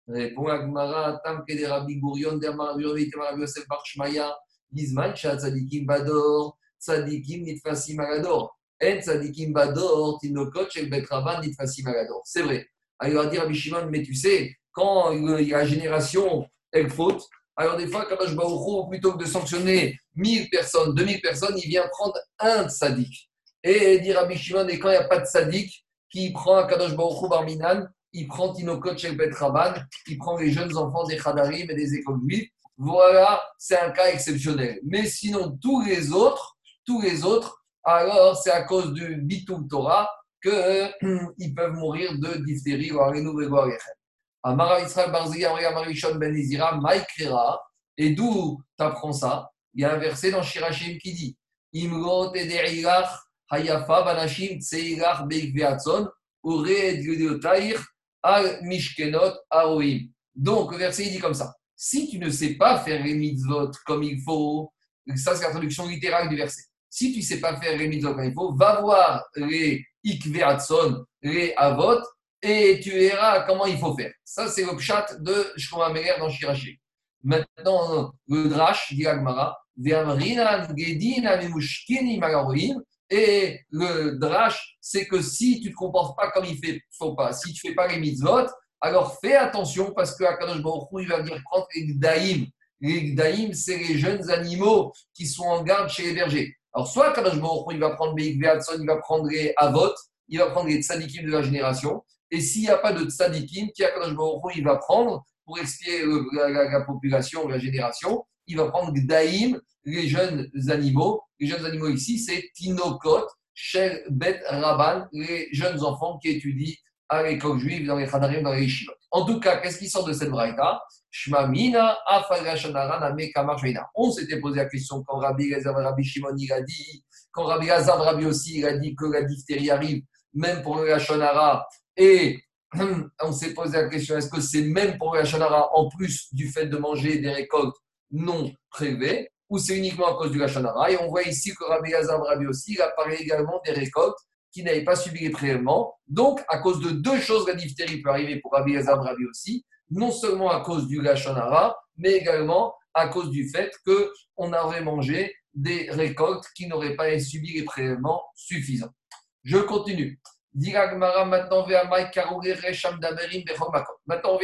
Répond Agmara, Tam des Rabbi Gourion, Rabbi Yosef Barshmaya, Gizman, Tzadikim Bador, Tzadikim Nitfasim Agador. En Tzadikim Bador, Tinokot, Shel Betraban, Nitfasim Agador. C'est vrai. Alors, il va dire Rabbi Shimon, mais tu sais, quand a la génération, elle faute, alors des fois, Kadosh Baruch plutôt que de sanctionner 1000 personnes, 2000 personnes, il vient prendre un tzaddik. Et dire Rabbi Shimon, et quand il n'y a pas de tzaddik, qui prend un Kadosh Baruch Barminan, il prend Tinokot Shel Bet Rabban, il prend les jeunes enfants des Khadarim et des écoles juives. Voilà, c'est un cas exceptionnel. Mais sinon, tous les autres, tous les autres, alors c'est à cause du Bitum Torah qu'ils euh, peuvent mourir de diphtérie Arenu et Amara Israël Barzia, Marishon Ben Maïkrera. Et d'où tu ça? Il y a un verset dans Shirachim qui dit Donc, le verset dit comme ça si tu ne sais pas faire les mitzvot comme il faut, ça c'est la traduction littérale du verset. Si tu ne sais pas faire les mitzvot comme il faut, va voir les ikveatson, les avot, et tu verras comment il faut faire. Ça c'est le pshat de Shlomo dans Shirashi. Maintenant, le drash, dit Agmara, et le drash, c'est que si tu ne te comportes pas comme il faut pas, si tu ne fais pas les mitzvot, alors fais attention parce que Akadosh Baruch il va dire prendre les gdaïm. Les gdaïm, c'est les jeunes animaux qui sont en garde chez les bergers. Alors soit Akadosh Baruch il va prendre les il va prendre les avot, il va prendre les tzadikim de la génération. Et s'il n'y a pas de tzadikim, qui Akadosh Baruch il va prendre pour expier la, population, la génération, il va prendre gdaïm, les jeunes animaux. Les jeunes animaux ici, c'est tinokot, chez Bet Rabban, les jeunes enfants qui étudient à l'école juive, dans les Khadarim, dans les Yeshivot. En tout cas, qu'est-ce qui sort de cette braïta? On s'était posé la question quand Rabbi Gazav, Rabbi Shimon, il a dit, quand Rabbi Gazav, Rabbi aussi, il a dit que la diphtérie arrive, même pour le Shonara, et on s'est posé la question est-ce que c'est même pour le Shonara, en plus du fait de manger des récoltes non prélevées, ou c'est uniquement à cause du Lachonara Et on voit ici que Rabbi Gazav, Rabbi aussi, il a parlé également des récoltes qui n'avaient pas subi les prélèvements. Donc, à cause de deux choses, la diphtérie peut arriver pour Rabbi Gazav, Rabbi aussi, non seulement à cause du Lachonara, mais également à cause du fait qu'on aurait mangé des récoltes qui n'auraient pas subi les prélèvements suffisants. Je continue. Maintenant, on vient à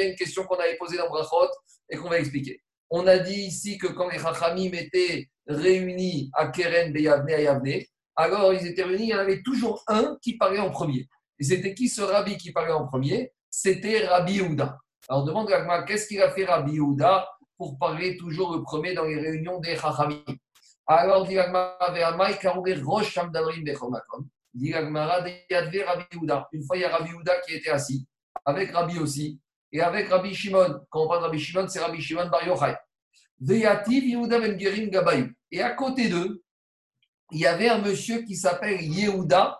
une question qu'on avait posée dans Brachot et qu'on va expliquer. On a dit ici que quand les Chachamim étaient réunis à Keren, Beyavne, à alors ils étaient réunis, il y en avait toujours un qui parlait en premier. Et c'était qui ce rabbi qui parlait en premier? C'était Rabbi Yehuda. Alors on demande à qu'est-ce qu'il a fait Rabbi Yehuda pour parler toujours le premier dans les réunions des Chachamim? Alors, Dit Rabbi Yehuda. Une fois, il y a Rabbi Yehuda qui était assis, avec Rabbi aussi, et avec Rabbi Shimon. Quand on parle de Rabbi Shimon, c'est Rabbi Shimon Bar Yochai. Yehuda ben Gerim. Et à côté d'eux, il y avait un monsieur qui s'appelle Yehuda,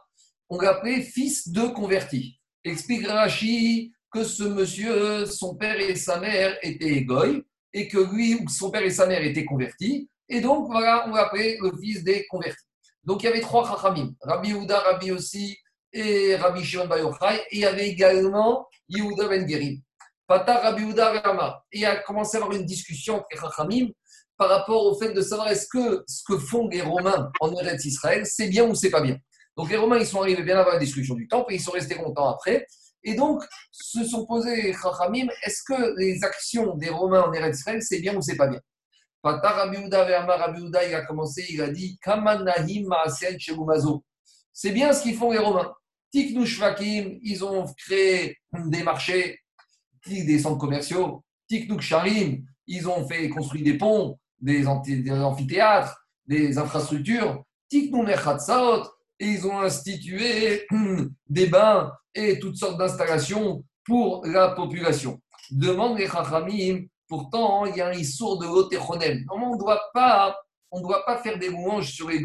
on l'appelait fils de converti. Explique Rashi que ce monsieur, son père et sa mère étaient goy, et que lui, son père et sa mère étaient convertis. Et donc, voilà, on l'appelait le fils des convertis. Donc, il y avait trois chachamim, Rabbi Yehuda, Rabbi aussi et Rabbi Shimon Bar Yochai. Et il y avait également Yehuda ben Gerim. Rabbi Et il a commencé à avoir une discussion avec les par rapport au fait de savoir est-ce que ce que font les Romains en Eretz Israël, c'est bien ou c'est pas bien. Donc les Romains, ils sont arrivés bien avant la destruction du temple et ils sont restés longtemps après. Et donc, se sont posés les est-ce que les actions des Romains en Eretz Israël, c'est bien ou c'est pas bien? Rabbi il a commencé, il a dit C'est bien ce qu'ils font les Romains. Tiknu Shvakim, ils ont créé des marchés, des centres commerciaux. Tiknouk Sharim, ils ont fait construire des ponts, des, amphithéâtres, des infrastructures. Tiknouk Merchatsaot, et ils ont institué des bains et toutes sortes d'installations pour la population. Demande les Chachamim, pourtant il y a un issour de l'otéchonem. On ne doit pas, on doit pas faire des louanges sur les.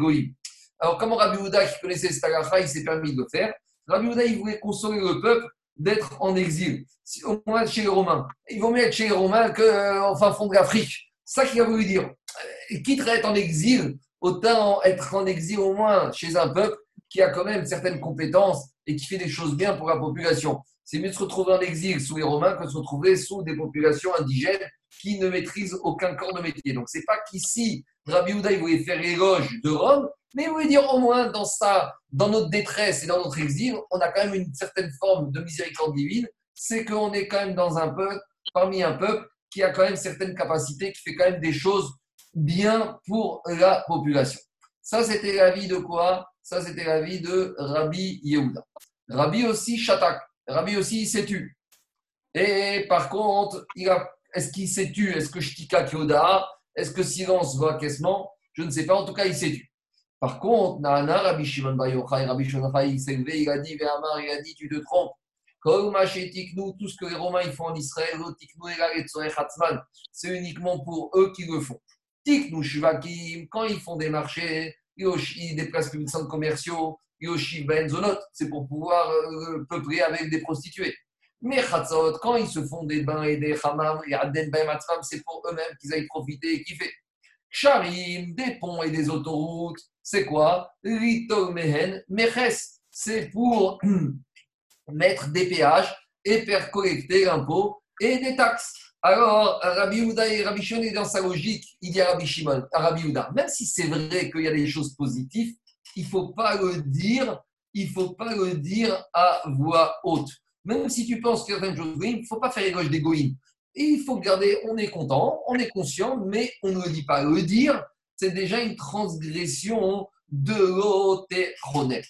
Alors, comment Rabbi Houda, qui connaissait cette il s'est permis de le faire? Rabbi Houda, il voulait consoler le peuple d'être en exil, au moins chez les Romains. Il vaut mieux être chez les Romains qu'au euh, fin fond de l'Afrique. Ça qu'il a voulu dire. Euh, quitte à être en exil, autant être en exil au moins chez un peuple qui a quand même certaines compétences et qui fait des choses bien pour la population. C'est mieux de se retrouver en exil sous les Romains que de se retrouver sous des populations indigènes qui ne maîtrisent aucun corps de métier. Donc, c'est pas qu'ici, Rabbi Houda, il voulait faire l'éloge de Rome, mais vous voulez dire au moins dans ça, dans notre détresse et dans notre exil, on a quand même une certaine forme de miséricorde divine. C'est qu'on est quand même dans un peuple, parmi un peuple qui a quand même certaines capacités, qui fait quand même des choses bien pour la population. Ça, c'était l'avis de quoi? Ça, c'était l'avis de Rabbi Yehuda. Rabbi aussi, Shatak. Rabbi aussi, il s'est tu. Et par contre, est-ce qu'il s'est tu Est-ce que Shtika Kyoda Est-ce que silence va caissement Je ne sais pas. En tout cas, il s'est tu. Par contre, Nana, Rabbi Shimon Bayochai, Rabbi Shimon il s'est levé, il a dit, Véhamar, il a dit, tu te trompes. Tout ce que les Romains ils font en Israël, c'est uniquement pour eux qui le font. Tiknu Shvakim, quand ils font des marchés, ils déplacent des centres commerciaux, Yoshi Ben Zonot, c'est pour pouvoir euh, peupler avec des prostituées. Mais Chatzot, quand ils se font des bains et des hamam, et Aden Ben c'est pour eux-mêmes qu'ils aillent profiter et kiffer. Charim, des ponts et des autoroutes, c'est quoi? Mehen, c'est pour mettre des péages et faire collecter l'impôt et des taxes. Alors, Rabbi Houda et Rabbi Shimon est dans sa logique, il y a Rabbi Shimon, Rabbi Houda. Même si c'est vrai qu'il y a des choses positives, il ne faut pas le dire, il faut pas le dire à voix haute. Même si tu penses qu'il y a certaines choses, il ne faut pas faire éloge d'égoïsme. Il faut garder, on est content, on est conscient, mais on ne le dit pas. Le dire, c'est déjà une transgression de l'otéronet.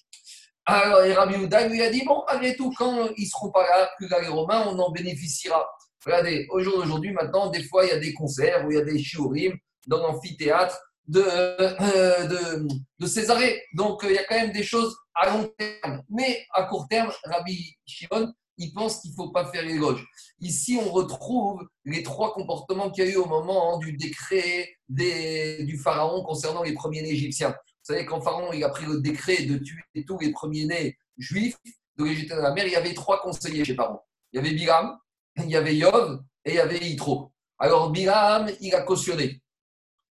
Alors, et Rabbi Houda lui a dit Bon, malgré tout, quand ils ne seront pas là, plus là les Romains, on en bénéficiera. Regardez, au jour d'aujourd'hui, maintenant, des fois, il y a des concerts ou il y a des shiurim dans l'amphithéâtre de, euh, de, Césarée. Donc, euh, il y a quand même des choses à long terme. Mais à court terme, Rabbi Shimon, il pense qu'il ne faut pas faire l'éloge. Ici, on retrouve les trois comportements qu'il y a eu au moment du décret des, du pharaon concernant les premiers-nés égyptiens. Vous savez, quand Pharaon il a pris le décret de tuer tous les premiers-nés juifs de l'Égypte de la mer, il y avait trois conseillers chez Pharaon. Il y avait Bilam, il y avait Yov et il y avait Yitro. Alors Bilam, il a cautionné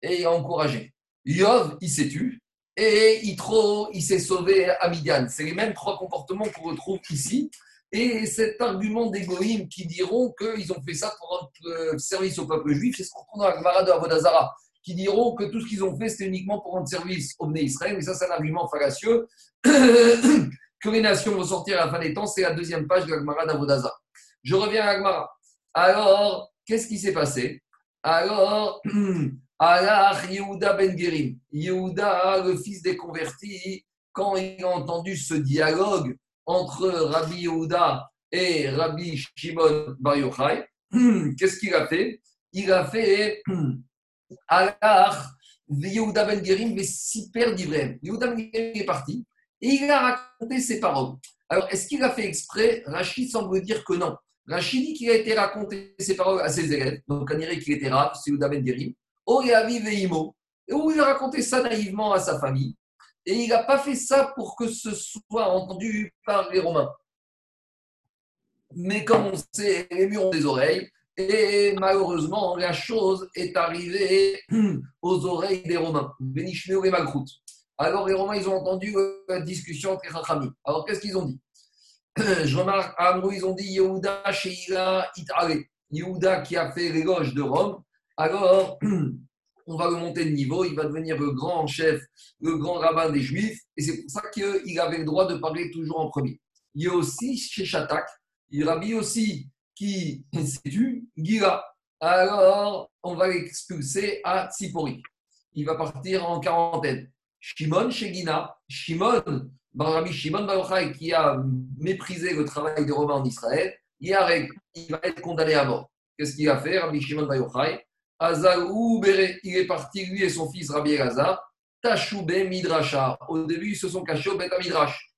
et encouragé. Yov, il s'est tué et il s'est sauvé à Midian. C'est les mêmes trois comportements qu'on retrouve ici. Et cet argument d'égoïme qui diront qu'ils ont fait ça pour rendre euh, service au peuple juif, c'est ce qu'on trouve dans la Gemara de Avodazara, qui diront que tout ce qu'ils ont fait, c'était uniquement pour rendre service au Bnei Israël. Et ça, c'est un argument fallacieux que les nations vont sortir à la fin des temps. C'est la deuxième page de la Gemara d'Avodazara. Je reviens à la Gemara. Alors, qu'est-ce qui s'est passé? Alors, Allah Yehuda Ben Gerim, Yehuda, le fils des convertis, quand il a entendu ce dialogue entre Rabbi Yehuda et Rabbi Shimon Bar Yochai, qu'est-ce qu'il a fait? Il a fait Allah Yehuda Ben Gerim mais super d'Ivrem. Yehuda Ben Gerim est parti et il a raconté ses paroles. Alors, est-ce qu'il a fait exprès? Rachid semble dire que non. Rachid dit qu'il a été raconté ses paroles à ses élèves, donc on dirait qu'il était rave, c'est Yehuda Ben Gerim où il a raconté ça naïvement à sa famille. Et il n'a pas fait ça pour que ce soit entendu par les Romains. Mais comme on sait, les murs ont des oreilles. Et malheureusement, la chose est arrivée aux oreilles des Romains. Et. Alors les Romains, ils ont entendu la discussion entre les Alors qu'est-ce qu'ils ont dit? Je remarque, à ils ont dit Yehuda, Sheila, Itare. Yehuda qui a fait l'éloge de Rome alors on va le monter de niveau, il va devenir le grand chef, le grand rabbin des Juifs, et c'est pour ça qu'il avait le droit de parler toujours en premier. Il y a aussi chez Shatak, il Rabbi aussi qui s'est tu, Gira. Alors on va l'expulser à Tsipori. Il va partir en quarantaine. Shimon chez Gina, Shimon, Rabbi Shimon Baruchai, qui a méprisé le travail des Romains en Israël, il, va être condamné à mort. Qu'est-ce qu'il a fait, Rabbi Shimon Baruchai Azarou il est parti, lui et son fils Rabbi Elazar, Tachoube Midrasha. Au début, ils se sont cachés au Bet Midrash.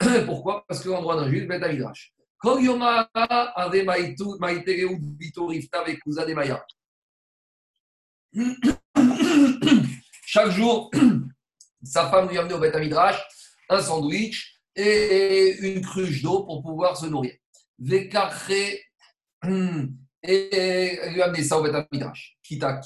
Pourquoi? Parce que l'endroit d'un juif, Bet Midrash. Chaque jour, sa femme lui amenait au Bet Midrash un sandwich et une cruche d'eau pour pouvoir se nourrir. Vekarche et lui a amené ça au Beth Midrash. Kita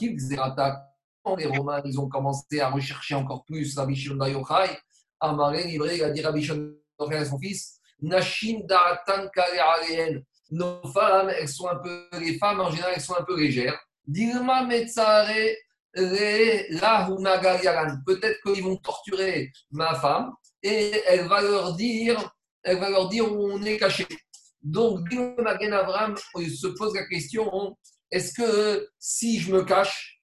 quand les Romains ils ont commencé à rechercher encore plus Rabbi Shimon Bar Yochai, Amaré, livré, il a dit à son fils, Nashim Da'atan Nos femmes, elles sont un peu, les femmes en général, elles sont un peu légères. Dilma Metzare Peut-être qu'ils vont torturer ma femme et elle va leur dire, elle va leur dire on est caché. Donc, Magen Avram se pose la question est-ce que si je me cache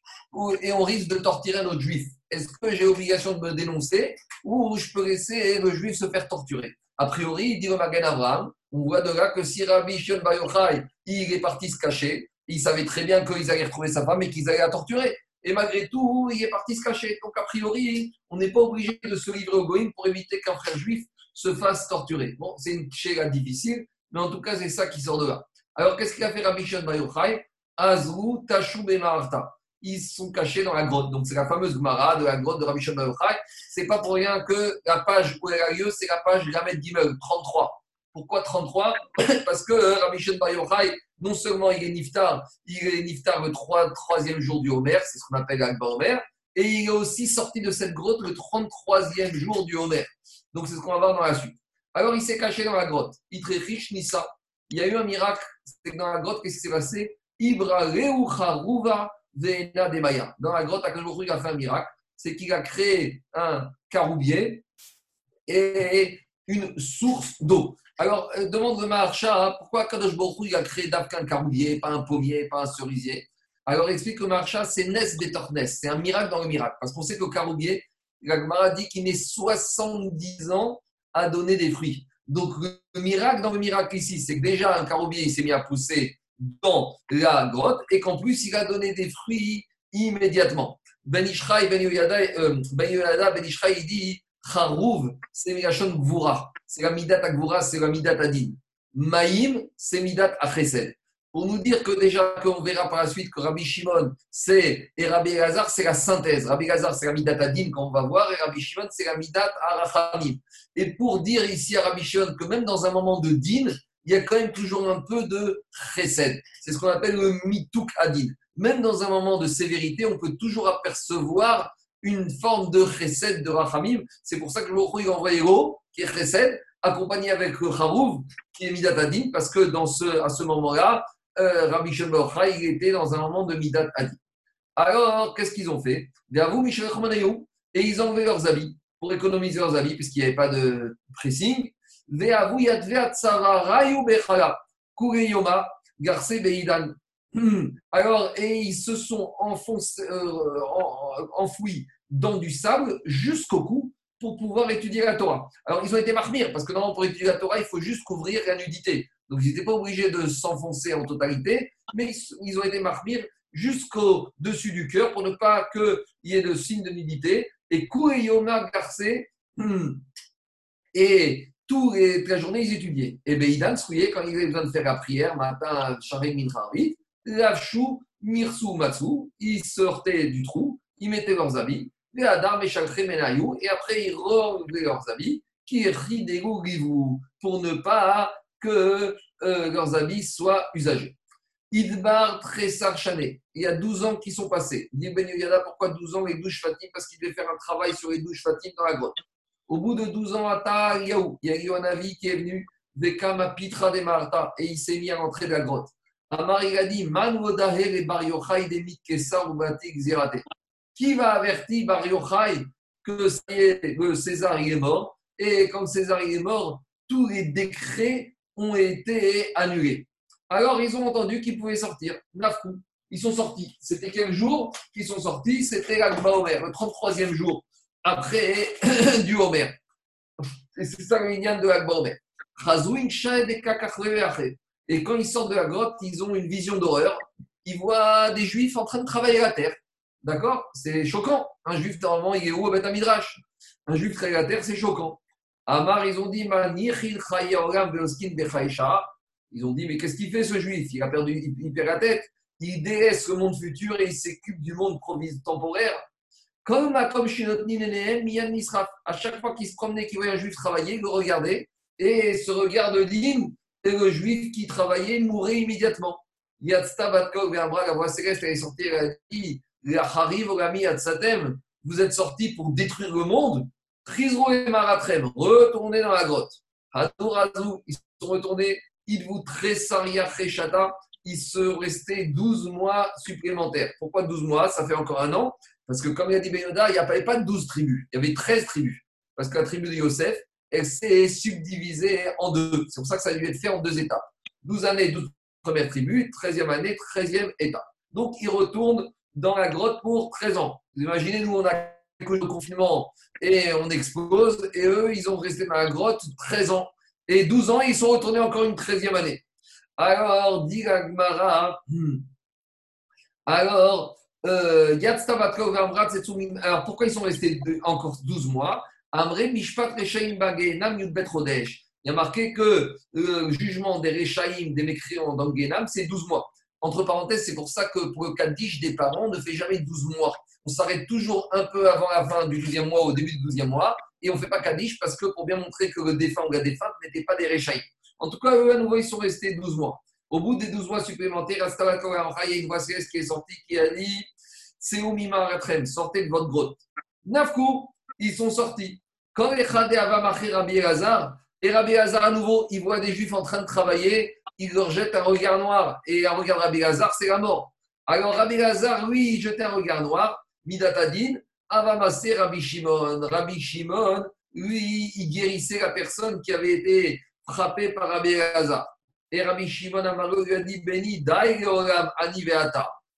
et on risque de torturer un autre juif, est-ce que j'ai l'obligation de me dénoncer ou je peux laisser le juif se faire torturer? A priori, dit Magen Avram, on voit de là que si Rabbi Shion Bayochai, il est parti se cacher, il savait très bien qu'ils allaient retrouver sa femme et qu'ils allaient la torturer. Et malgré tout, il est parti se cacher. Donc, a priori, on n'est pas obligé de se livrer au Goïm pour éviter qu'un frère juif se fasse torturer. Bon, c'est une chéga difficile, mais en tout cas, c'est ça qui sort de là. Alors, qu'est-ce qu'il a fait Rabbi Shon Bayochai Azru Tashou Bemarta. Ils sont cachés dans la grotte. Donc, c'est la fameuse Gemara de la grotte de Rabbi Shon Bayochai. C'est pas pour rien que la page où elle a lieu, c'est la page Lamed Gimel, 33. Pourquoi 33 Parce que euh, Rabbi Shon Bayochai, non seulement il est Niftar, il est Niftar le 3, troisième jour du Homer, c'est ce qu'on appelle l'Alba Homer, et il est aussi sorti de cette grotte le 33e jour du Homer. Donc, c'est ce qu'on va voir dans la suite. Alors il s'est caché dans la grotte. riche Nissa. Il y a eu un miracle. C'est dans la grotte, qu'est-ce qui s'est passé? Ibra Ruva Demaya. Dans la grotte, il a fait un miracle. C'est qu'il a créé un caroubier et une source d'eau. Alors, euh, demande le Maharsha, hein, pourquoi Kadosh il a créé d'abord caroubier, pas un pommier, pas un cerisier? Alors, explique le Maharsha, c'est Nes Betornes, c'est un miracle dans le miracle. Parce qu'on sait que le caroubier, la Gemara dit qu'il met 70 ans à donner des fruits. Donc, le miracle dans le miracle ici, c'est que déjà un caroubier, il s'est mis à pousser dans la grotte et qu'en plus, il a donné des fruits immédiatement. Ben Ishraï, Ben Yoyada, euh, Ben Ben Ishraï, il dit Charouv, c'est Milachon Gvura. C'est la Midat c'est la Midat Adin. Maïm, c'est Midat Achesed. Pour nous dire que déjà, qu'on verra par la suite que Rabbi Shimon, c'est, et Rabbi Elazar, c'est la synthèse. Rabbi Elazar, c'est la Midat Adin qu'on va voir, et Rabbi Shimon, c'est la Midat Arachamim. Et pour dire ici à Rabbi Shimon que même dans un moment de din, il y a quand même toujours un peu de chesed. C'est ce qu'on appelle le mituk adin. Même dans un moment de sévérité, on peut toujours apercevoir une forme de chesed de rachamim. C'est pour ça que le a envoyé l'eau, qui est chesed, accompagné avec le qui est midat adin, parce que dans ce, à ce moment-là, euh, Rabbi Shimon il était dans un moment de midat adin. Alors, qu'est-ce qu'ils ont fait? Et ils ont enlevé leurs habits pour économiser leurs habits, puisqu'il n'y avait pas de pressing. Alors, et ils se sont euh, enfouis dans du sable jusqu'au cou pour pouvoir étudier la Torah. Alors, ils ont été marmires, parce que normalement, pour étudier la Torah, il faut juste couvrir la nudité. Donc, ils n'étaient pas obligés de s'enfoncer en totalité, mais ils ont été marmires jusqu'au-dessus du cœur pour ne pas qu'il y ait de signes de nudité. Et Kouyoma Garcé, et toute la journée, ils étudiaient. Et Beidan, quand il avait besoin de faire la prière, matin, Sharim Mincharit, Lavchou, Mirsu, Matsu, ils sortaient du trou, ils mettaient leurs habits, les et après ils relevaient leurs habits, qui pour ne pas que euh, leurs habits soient usagés. Idbar Tressar Chané, il y a 12 ans qui sont passés. Dit Ben pourquoi 12 ans les douches Fatim Parce qu'il devait faire un travail sur les douches Fatim dans la grotte. Au bout de 12 ans, il y a eu un avis qui est venu, Bekama Pitra de Marta, et il s'est mis à l'entrée de la grotte. Amar, il a dit, Man Bar Yochai Zirate. Qui va avertir Bar Yochai que, César est mort? Et quand César est mort, tous les décrets ont été annulés. Alors, ils ont entendu qu'ils pouvaient sortir. Nafkou. Ils sont sortis. C'était quel jour qu'ils sont sortis? C'était l'Agba Omer, le 33e jour après du Homer. Et c'est ça le de l'Agba Omer. Et quand ils sortent de la grotte, ils ont une vision d'horreur. Ils voient des juifs en train de travailler la terre. D'accord? C'est choquant. Un juif, normalement, il est où à Midrash Un juif travaille la terre, c'est choquant. Amar, ils ont dit Ils ont dit, mais qu'est-ce qu'il fait ce juif? Il a perdu, il perd la tête. Il délaisse le monde futur et il s'occupe du monde temporaire. Comme à comme À chaque fois qu'il se promenait, qu'il voyait un juif travailler, il le regardait et ce regard de ligne et le juif qui travaillait mourait immédiatement. Yatsta Batkog la voix céleste, elle est sortie, elle a dit Vous êtes sortis pour détruire le monde Trizro et Maratrem, retournez dans la grotte. Hadorazou, ils sont retournés. Ils vous tressaria. Ils sont restés 12 mois supplémentaires. Pourquoi 12 mois? Ça fait encore un an. Parce que comme il a dit Benoda, il n'y avait pas de 12 tribus. Il y avait 13 tribus. Parce que la tribu de Yosef, elle s'est subdivisée en deux. C'est pour ça que ça a dû être fait en deux étapes. 12 années, 12 premières tribus, 13e année, 13e étape. Donc, ils retournent dans la grotte pour 13 ans. Vous imaginez, nous, on a le confinement et on explose, et eux, ils ont resté dans la grotte 13 ans. Et 12 ans, ils sont retournés encore une 13e année. Alors, dit Gmara, hmm. alors, euh, alors pourquoi ils sont restés encore 12 mois? Il y a marqué que le jugement des Rechaïm, des mécréants dans le Guénam, c'est 12 mois. Entre parenthèses, c'est pour ça que pour le Kaddish des parents, on ne fait jamais 12 mois. On s'arrête toujours un peu avant la fin du 12e mois, au début du 12e mois, et on ne fait pas Kaddish parce que pour bien montrer que le défunt ou la défunte n'était pas des Rechaïm. En tout cas, eux, à nouveau, ils sont restés 12 mois. Au bout des 12 mois supplémentaires, il y a une voix qui est sortie qui a dit C'est Ratrem, sortez de votre grotte. Nafkou, ils sont sortis. Quand les Khadé Avamaché Rabbi Elazar, et Rabbi Elazar à nouveau, il voit des juifs en train de travailler, il leur jette un regard noir. Et un regard Rabbi Elazar, c'est la mort. Alors Rabbi Elazar, lui, il jetait un regard noir, Midatadin, Avamassé Rabbi Shimon. Rabbi Shimon, lui, il guérissait la personne qui avait été frappée par Rabbi Elazar. Et Rabbi Shimon Amaro lui a dit Béni, Ani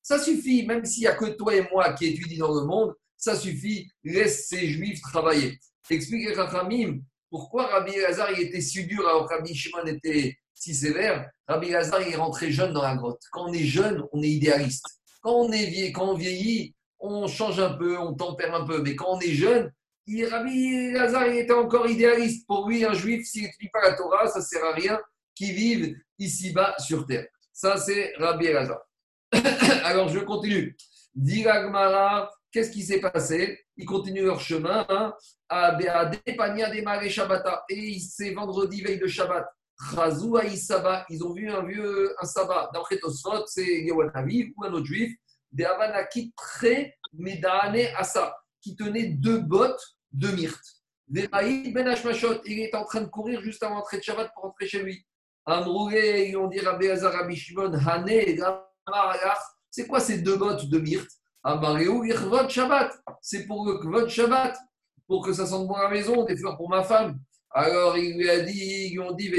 Ça suffit, même s'il n'y a que toi et moi qui étudient dans le monde, ça suffit, laisse ces juifs travailler. Explique Rachamim pourquoi Rabbi Elazar il était si dur alors que Rabbi Shimon était si sévère. Rabbi Elazar il est rentré jeune dans la grotte. Quand on est jeune, on est idéaliste. Quand on, est quand on vieillit, on change un peu, on tempère un peu. Mais quand on est jeune, Rabbi Lazare était encore idéaliste. Pour lui, un juif, s'il n'étudie pas la Torah, ça ne sert à rien qu'il vive ici-bas sur terre. Ça, c'est Rabbi Lazare. Alors, je continue. Diragmara, qu'est-ce qui s'est passé? Ils continuent leur chemin hein, à, Depania des Shabbata. Et c'est vendredi, veille de Shabbat. Chazou Isaba, ils ont vu un vieux un sabbat. D'après Tosfot, c'est Yawanavi ou un autre juif, des Havanaki très Medane Asa, qui tenait deux bottes de myrte. Ben il est en train de courir juste avant d'entrer de Shabbat pour rentrer chez lui. Amroulé, ils ont dit Rabbi Azar, Rabbi Shimon, Hané, c'est quoi ces deux bottes de myrte? Votre Shabbat? C'est pour le votre Shabbat, pour que ça sente bon à la maison, des fleurs pour ma femme. Alors il lui a dit, ils lui ont dit,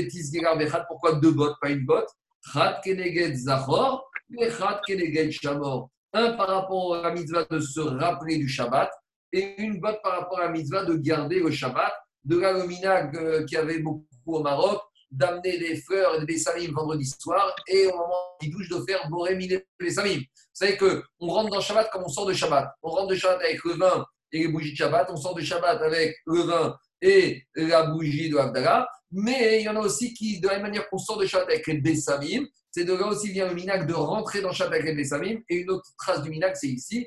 pourquoi deux bottes, pas une botte? Chat keneged keneged shamor. Un par rapport à la mitzvah de se rappeler du Shabbat, et une botte par rapport à la mitzvah de garder le Shabbat. De minag euh, qui avait beaucoup au Maroc, d'amener des fleurs et des bessamim vendredi soir, et au moment du douche de faire boré mine bessamim. Vous savez qu'on rentre dans Shabbat comme on sort de Shabbat. On rentre de Shabbat avec le vin et les bougies de Shabbat, on sort de Shabbat avec le vin et la bougie de Abdallah. Mais il y en a aussi qui, de la même manière qu'on sort de Shabbat avec les bessamim, c'est de là aussi vient le minag de rentrer dans Shabbat avec les bessamim. Et une autre trace du minag, c'est ici.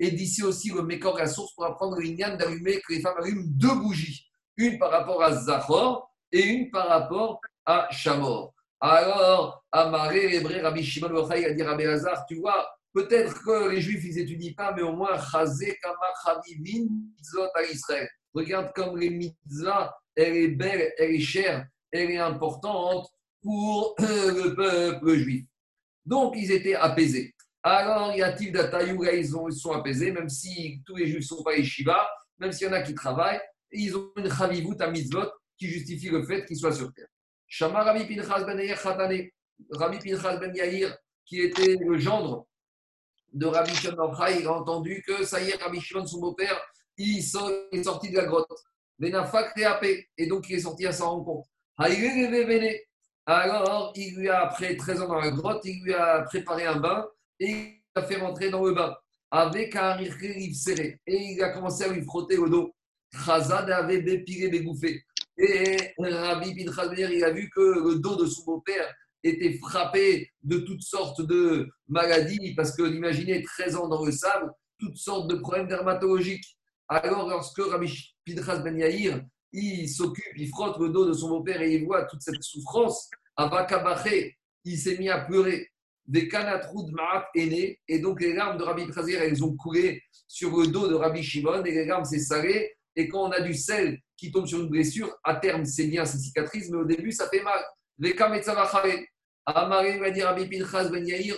Et d'ici aussi le Mekor, la source, pour apprendre le d'allumer, que les femmes allument deux bougies. Une par rapport à Zachor et une par rapport à Shamor. Alors, Amaré, Hébré, Rabbi Shimon Yochai a dit Rabbi Hazar, tu vois, peut-être que les Juifs, ils n'étudient pas, mais au moins, Chazé, Kama, Chavivin, Mitzvot à Israël. Regarde comme les mitzvahs, elle est belle, elle est chère, elle est importante pour le peuple juif. Donc, ils étaient apaisés. Alors, y a-t-il d'Atayoura, ils, ils sont apaisés, même si tous les juifs ne sont pas Shiva, même s'il y en a qui travaillent, ils ont une chavivut à mitzvot qui justifie le fait qu'ils soient sur terre. Shama Rabbi Pinchas ben Yair Rabbi Pinchas ben Yair, qui était le gendre de Rabbi Shimon il a entendu que ça y est, Rabbi Shimon, son beau-père, il, est sorti de la grotte. Et donc il est sorti à sa rencontre. Alors, il lui a, après 13 ans dans la grotte, il lui a préparé un bain et il l'a fait rentrer dans le bain avec un serré. Et il a commencé à lui frotter au dos. Chazad avait bépiré, bégouffé. Et Rabbi Pinchas il a vu que le dos de son beau-père était frappé de toutes sortes de maladies, parce que imaginez 13 ans dans le sable, toutes sortes de problèmes dermatologiques. Alors, lorsque Rabbi Pinchas Ben Yair, il s'occupe, il frotte le dos de son beau-père et il voit toute cette souffrance, Avakabaché, il s'est mis à pleurer. Des canatroud ma'at est et donc les larmes de Rabbi Pinchas elles ont coulé sur le dos de Rabbi Shimon, et les larmes s'est salé, et quand on a du sel qui tombe sur une blessure, à terme, c'est bien, c'est cicatrice, mais au début, ça fait mal. Va dire Rabbi Pinchas Ben Yair,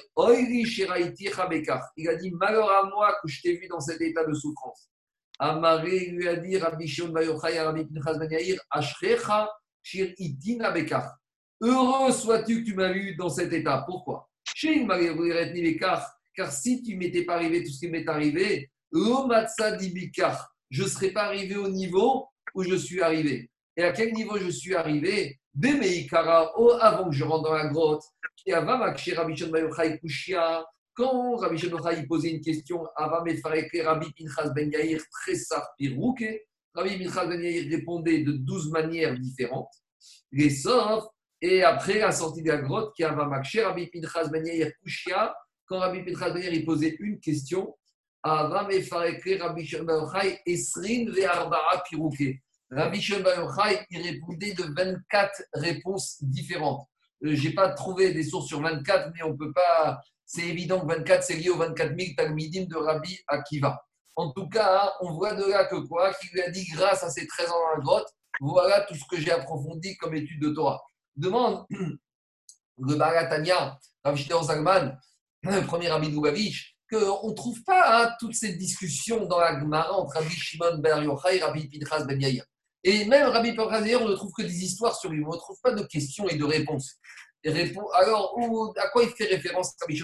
il a dit malheur à moi que je t'ai vu dans cet état de souffrance. Amaré lui a dit Rabbi Shimon Bayochai Rabbi Pinchas Ben Yair, Ashrecha Shir Itina Bekar. Heureux sois-tu que tu m'as vu dans cet état. Pourquoi? Car si tu m'étais pas arrivé tout ce qui m'est arrivé, je ne serais pas arrivé au niveau où je suis arrivé. Et à quel niveau je suis arrivé? Oh, avant que je rentre dans la grotte, quand Rabbi Shon posait une question, Rabbi Pinchas Ben Yair Rabbi Pinchas Ben Yair répondait de douze manières différentes. Les sauf, et après la sortie de la grotte, qui Rabbi Pinchas Ben Yair quand Rabbi Pinchas Ben Yair posait une question, Rabbi Shon Esrin Ve'arba'a Pirouke. Rabbi Shimon il répondait de 24 réponses différentes. Euh, Je n'ai pas trouvé des sources sur 24, mais on peut pas. C'est évident que 24, c'est lié aux 24 000 Talmidim de Rabbi Akiva. En tout cas, hein, on voit de là que quoi Qu'il lui a dit, grâce à ses 13 ans dans la grotte, voilà tout ce que j'ai approfondi comme étude de Torah. Demande le Baratania, Shneor Zalman, premier Rabbi Lubavitch, qu'on ne trouve pas hein, toutes ces discussions dans la Gemara entre Rabbi Shimon Ben Yochai et Rabbi Pinchas Ben Yair. Et même Rabbi Pinchas Ben Yair, on ne trouve que des histoires sur lui, on ne trouve pas de questions et de réponses. Alors, à quoi il fait référence Rabbi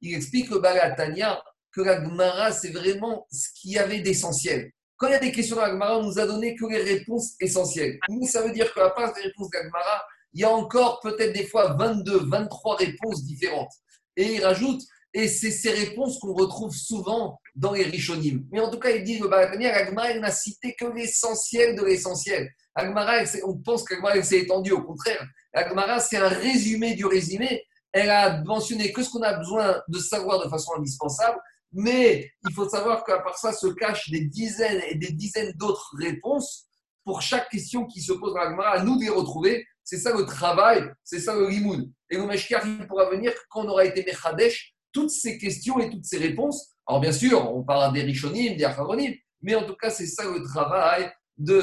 Il explique le Balatania que la Gemara, c'est vraiment ce qu'il y avait d'essentiel. Quand il y a des questions dans la Gemara, on nous a donné que les réponses essentielles. Mais ça veut dire qu'à part des réponses de la Gemara, il y a encore peut-être des fois 22, 23 réponses différentes. Et il rajoute et c'est ces réponses qu'on retrouve souvent dans les Rishonim. Mais en tout cas, il dit, le Balatania, l'Agmara, n'a cité que l'essentiel de l'essentiel. L'Agmara, on pense qu'Agmara s'est étendue, au contraire. L'Agmara, c'est un résumé du résumé. Elle a mentionné que ce qu'on a besoin de savoir de façon indispensable, mais il faut savoir qu'à part ça se cachent des dizaines et des dizaines d'autres réponses pour chaque question qui se pose dans l'Agmara, à nous de les retrouver. C'est ça le travail, c'est ça le limoud. Et le Meshkar, il pourra venir quand on aura été Mechadesh, toutes ces questions et toutes ces réponses. Alors bien sûr, on parle des Rishonim, des Acharonim, mais en tout cas, c'est ça le travail de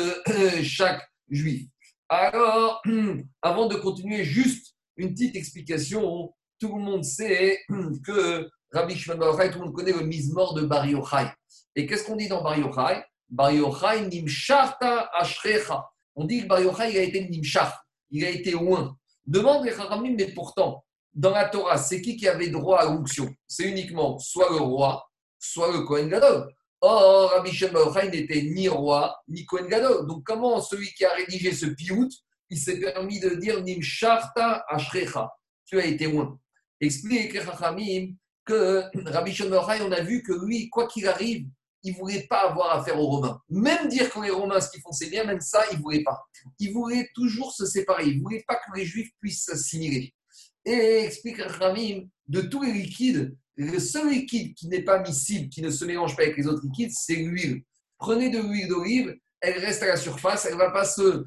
chaque juif. Alors, avant de continuer, juste une petite explication. Tout le monde sait que Rabbi Shimon Bar tout le monde connaît le mise-mort de Bar Yochai. Et qu'est-ce qu'on dit dans Bar Yochai? Bar Yochai nimsharta ashrecha. On dit que Bar Yochai, a été nimshar, il a été loin. Demande les Haramim, mais pourtant, dans la Torah, c'est qui qui avait droit à l'onction? C'est uniquement soit le roi, soit le Kohen Gadol. Or, Rabbi Shimon n'était ni roi, ni Kohen Gadol. Donc, comment celui qui a rédigé ce piout, il s'est permis de dire Nimsharta Ashrecha Tu as été loin. Explique Rachamim que Rabbi Shimon on a vu que lui, quoi qu'il arrive, il ne voulait pas avoir affaire aux Romains. Même dire que les Romains, ce qu'ils font, c'est bien, même ça, il ne voulait pas. Il voulait toujours se séparer. Il ne voulait pas que les Juifs puissent s'assimiler. Et explique Rachamim, de tous les liquides, le seul liquide qui n'est pas miscible, qui ne se mélange pas avec les autres liquides, c'est l'huile. Prenez de l'huile d'olive, elle reste à la surface, elle ne va pas se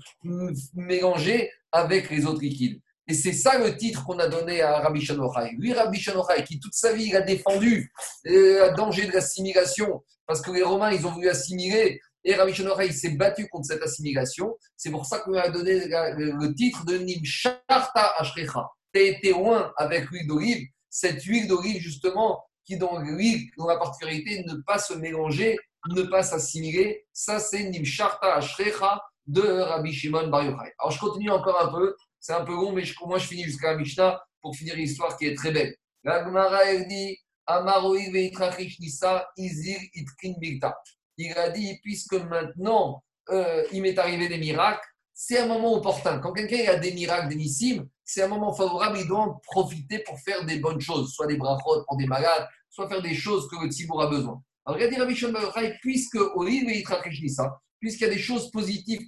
mélanger avec les autres liquides. Et c'est ça le titre qu'on a donné à Rabbi Shanochai. Lui, Rabbi Shanochai, qui toute sa vie, a défendu euh, le danger de l'assimilation, parce que les Romains, ils ont voulu assimiler, et Rabbi Shanochai s'est battu contre cette assimilation. C'est pour ça qu'on a donné le titre de Nimsharta Ashrecha. Tu été loin avec l'huile d'olive, cette huile d'olive, justement, qui dans l'huile, dont la particularité ne pas se mélanger, ne pas s'assimiler. Ça, c'est Nimsharta Ashrecha de Rabbi Shimon Bar Yochai. Alors, je continue encore un peu. C'est un peu long, mais je, moi, je finis jusqu'à la Mishnah pour finir l'histoire qui est très belle. La Gemara, elle dit Il a dit, puisque maintenant, euh, il m'est arrivé des miracles, c'est un moment opportun. Quand quelqu'un a des miracles, des nissimes, c'est un moment favorable, il doit en profiter pour faire des bonnes choses, soit des brachot pour des malades, soit faire des choses que le tzibour a besoin. Alors, regardez Rabbi Shimon puisque puisqu'il y a des choses positives,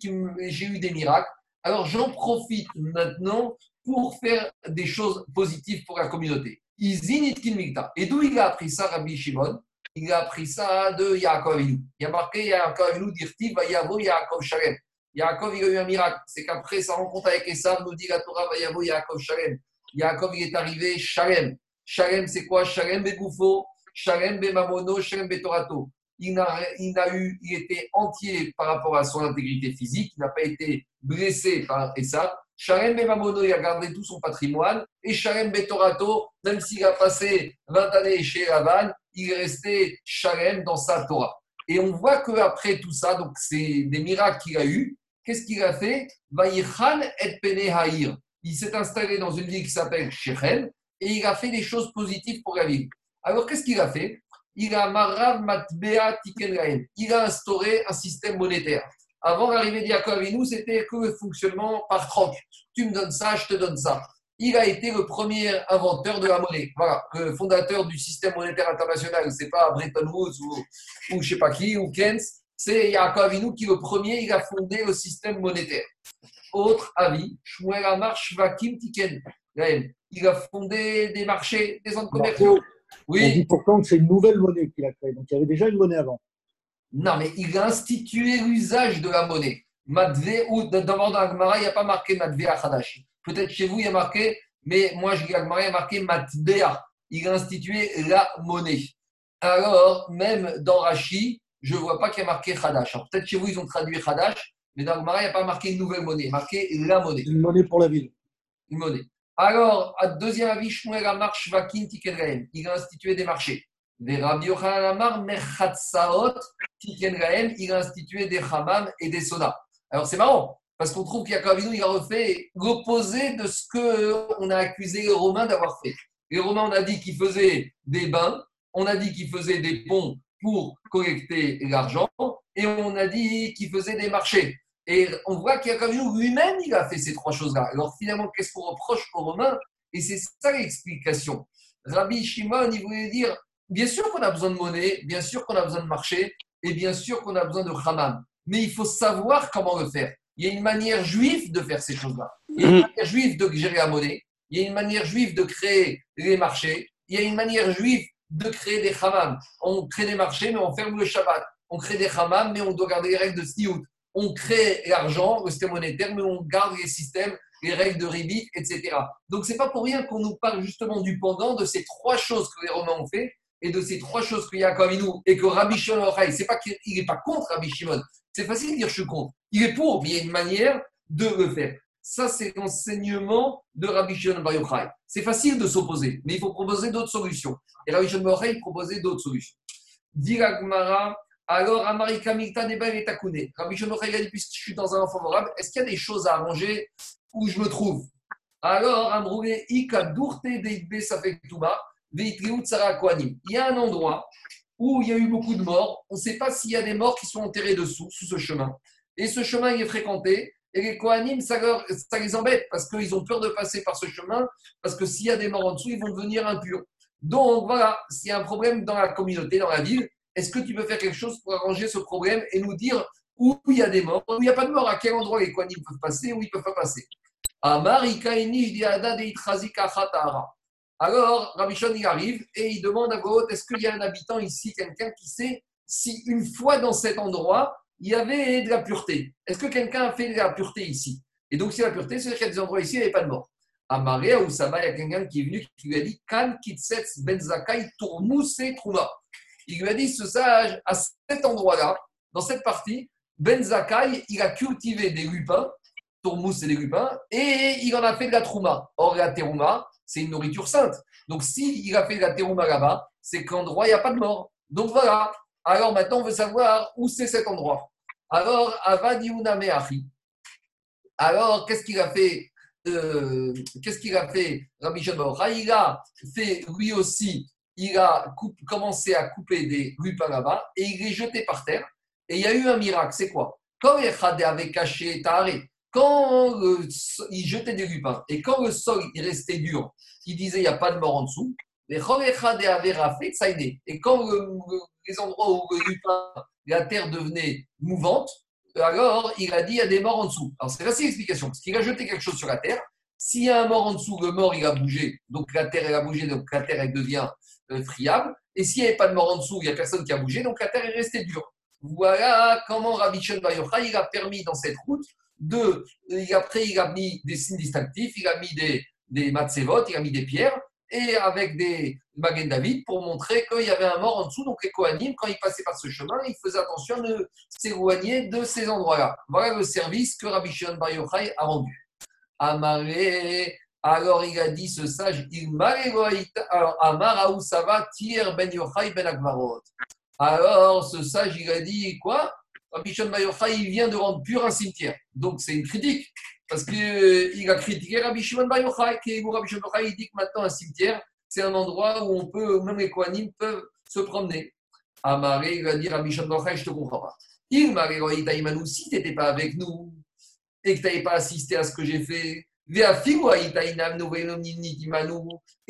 j'ai eu des miracles, alors j'en profite maintenant pour faire des choses positives pour la communauté. Et d'où il a appris ça, Rabbi Shimon? Il a appris ça de Yaakov Il y a marqué Yaakov Avinu, Dirti, Vayavo Yaakov Shalem. Yaakov, il a eu un miracle. C'est qu'après sa rencontre avec Esav, nous dit la Torah, Vayavo Yaakov Shalem. Yaakov, il est arrivé Shalem. Shalem, c'est quoi? Shalem Begoufo, Shalem Bemamono, Shalem Betorato. Il a, il a eu, il était entier par rapport à son intégrité physique, il n'a pas été blessé par Esav. Shalem Bemamono, il a gardé tout son patrimoine. Et Shalem Betorato, même s'il a passé 20 années chez Lavan, il est resté Shalem dans sa Torah. Et on voit qu'après tout ça, donc c'est des miracles qu'il a eu, qu'est-ce qu'il a fait? Et Il s'est installé dans une ville qui s'appelle Shechem et il a fait des choses positives pour la ville. Alors qu'est-ce qu'il a fait? Il a Marav Matbea Il a instauré un système monétaire. Avant l'arrivée d'Yaakov nous, c'était que le fonctionnement par troc. Tu me donnes ça, je te donne ça. Il a été le premier inventeur de la monnaie. Voilà, le fondateur du système monétaire international. C'est pas Bretton Woods ou, ou je sais pas qui, ou Keynes c'est Yaakov Avinu qui, le premier, il a fondé le système monétaire. Autre avis, Shmuel Amar Shvakim Tiken. Il a fondé des marchés, des centres commerciaux. Oui. On dit pourtant que c'est une nouvelle monnaie qu'il a créée. Donc il y avait déjà une monnaie avant. Non, mais il a institué l'usage de la monnaie. Madve, ou dans l'Agmara, il n'y a pas marqué Madve Hadashi. Peut-être chez vous, il y a marqué, mais moi, je dis Agmara, il y a marqué Matbea. Il a institué la monnaie. Alors, même dans Rashi, je ne vois pas qu'il y a marqué Hadash. Peut-être chez vous, ils ont traduit Hadash, mais dans le Mara, il n'y a pas marqué une nouvelle monnaie, marqué la monnaie. Une monnaie pour la ville. Une monnaie. Alors, à deuxième avis, Shmuel Amar Shvakin il a institué des marchés. Des Rabbi Yochanan Amar il a institué des Hammam et des Sonas. Alors, c'est marrant, parce qu'on trouve qu'il y a il a refait l'opposé de ce qu'on a accusé les Romains d'avoir fait. Les Romains, on a dit qu'ils faisaient des bains, on a dit qu'ils faisaient des ponts pour collecter l'argent et on a dit qu'il faisait des marchés. Et on voit qu'il y a quand même lui-même, il a fait ces trois choses-là. Alors finalement, qu'est-ce qu'on reproche aux Romains? Et c'est ça l'explication. Rabbi Shimon, il voulait dire bien sûr qu'on a besoin de monnaie, bien sûr qu'on a besoin de marché, et bien sûr qu'on a besoin de Haman. Mais il faut savoir comment le faire. Il y a une manière juive de faire ces choses-là. Il y a une manière juive de gérer la monnaie. Il y a une manière juive de créer les marchés. Il y a une manière juive de créer des hammams. On crée des marchés, mais on ferme le Shabbat. On crée des hammams, mais on doit garder les règles de Sniout. On crée l'argent, le système monétaire, mais on garde les systèmes, les règles de Ribit, etc. Donc, c'est pas pour rien qu'on nous parle justement du pendant de ces trois choses que les Romains ont fait et de ces trois choses qu'il y a comme nous et que Rabbi Shimon c'est pas qu'il n'est pas contre Rabbi Shimon. C'est facile de dire je suis contre. Il est pour, mais il y a une manière de le faire. Ça, c'est l'enseignement de Rabbi Shimon Bar Yochai. C'est facile de s'opposer, mais il faut proposer d'autres solutions. Et Rabbi Shimon Bar Yochai proposait d'autres solutions. Diragmara, alors Amarika Mikta Nebel et Takune. Rabbi Shimon Bar Yochai dit, puisque je suis dans un favorable, est-ce qu'il y a des choses à arranger où je me trouve? Alors, Amroué, Ika Dourte Deitbe Safektuba, Veitriut Sarah Il y a un endroit où il y a eu beaucoup de morts. On ne sait pas s'il y a des morts qui sont enterrés dessous, sous ce chemin. Et ce chemin, il est fréquenté. Et les Kohanim, ça, les embête parce qu'ils ont peur de passer par ce chemin, parce que s'il y a des morts en dessous, ils vont devenir impurs. Donc voilà, s'il y a un problème dans la communauté, dans la ville, est-ce que tu peux faire quelque chose pour arranger ce problème et nous dire où il y a des morts, où il n'y a pas de morts, à quel endroit les Kohanim peuvent passer, où ils ne peuvent pas passer? Alors, Rabbi il arrive et il demande à Gohot est-ce qu'il y a un habitant ici, quelqu'un qui sait si une fois dans cet endroit, il y avait de la pureté. Est-ce que quelqu'un a fait de la pureté ici? Et donc, si la pureté, c'est-à-dire qu'il y a des endroits ici, il n'y avait pas de mort. À Maria ou Saba, il y a quelqu'un qui est venu qui lui a dit Kan Kitsets Benzakai Tourmousse Trouma. Il lui a dit ce sage, à cet endroit-là, dans cette partie, Benzakai, il a cultivé des lupins, Tourmousse et des lupins, et il en a fait de la Trouma. Or, la Terouma, c'est une nourriture sainte. Donc, s'il a fait de la Terouma là-bas, c'est qu'endroit, il n'y a pas de mort. Donc voilà. Alors maintenant, on veut savoir où c'est cet endroit. Alors. Alors, qu'est-ce qu'il a fait euh, Qu'est-ce qu'il a fait Rabbi Il a fait lui aussi, il a commencé à couper des lupins là-bas et il les jeté par terre. Et il y a eu un miracle. C'est quoi? Quand Echade avait caché Tahare, quand il jetait des lupins et quand le sol il restait dur, il disait il n'y a pas de mort en dessous, Et quand les endroits où le lupin, la terre devenait mouvante, alors il a dit il y a des morts en dessous. Alors c'est facile l'explication, parce qu'il a jeté quelque chose sur la terre. S'il y a un mort en dessous, le mort il a bougé, donc la terre elle a bougé, donc la terre elle devient euh, friable. Et s'il n'y avait pas de mort en dessous, il n'y a personne qui a bougé, donc la terre est restée dure. Voilà comment Rabbi Shon il a permis dans cette route de. Après, il a mis des signes distinctifs, il a mis des, des matzevot, il a mis des pierres, et avec des Magen David pour montrer qu'il y avait un mort en dessous. Donc les Kohanim, quand ils passaient par ce chemin, ils faisaient attention de s'éloigner de ces endroits-là. Voilà le service que Rabbi Shimon Bar Yochai a rendu. Amaré, alors il a dit ce sage, il alors Amar Sava Ben Yochai Ben Akvarot. Alors ce sage, il a dit quoi? Rabbi Shimon Bar Yochai, il vient de rendre pur un cimetière. Donc c'est une critique. Parce qu'il euh, a critiqué Rabbi Shimon Bar Yochai, qui Rabbi Shimon Bar il dit que maintenant un cimetière, c'est un endroit où on peut, même les Kohanim peuvent se promener. Amaré, il va dire Rabbi Shimon Bar je te comprends pas. Il m'a dit, si tu n'étais pas avec nous et que tu n'avais pas assisté à ce que j'ai fait, et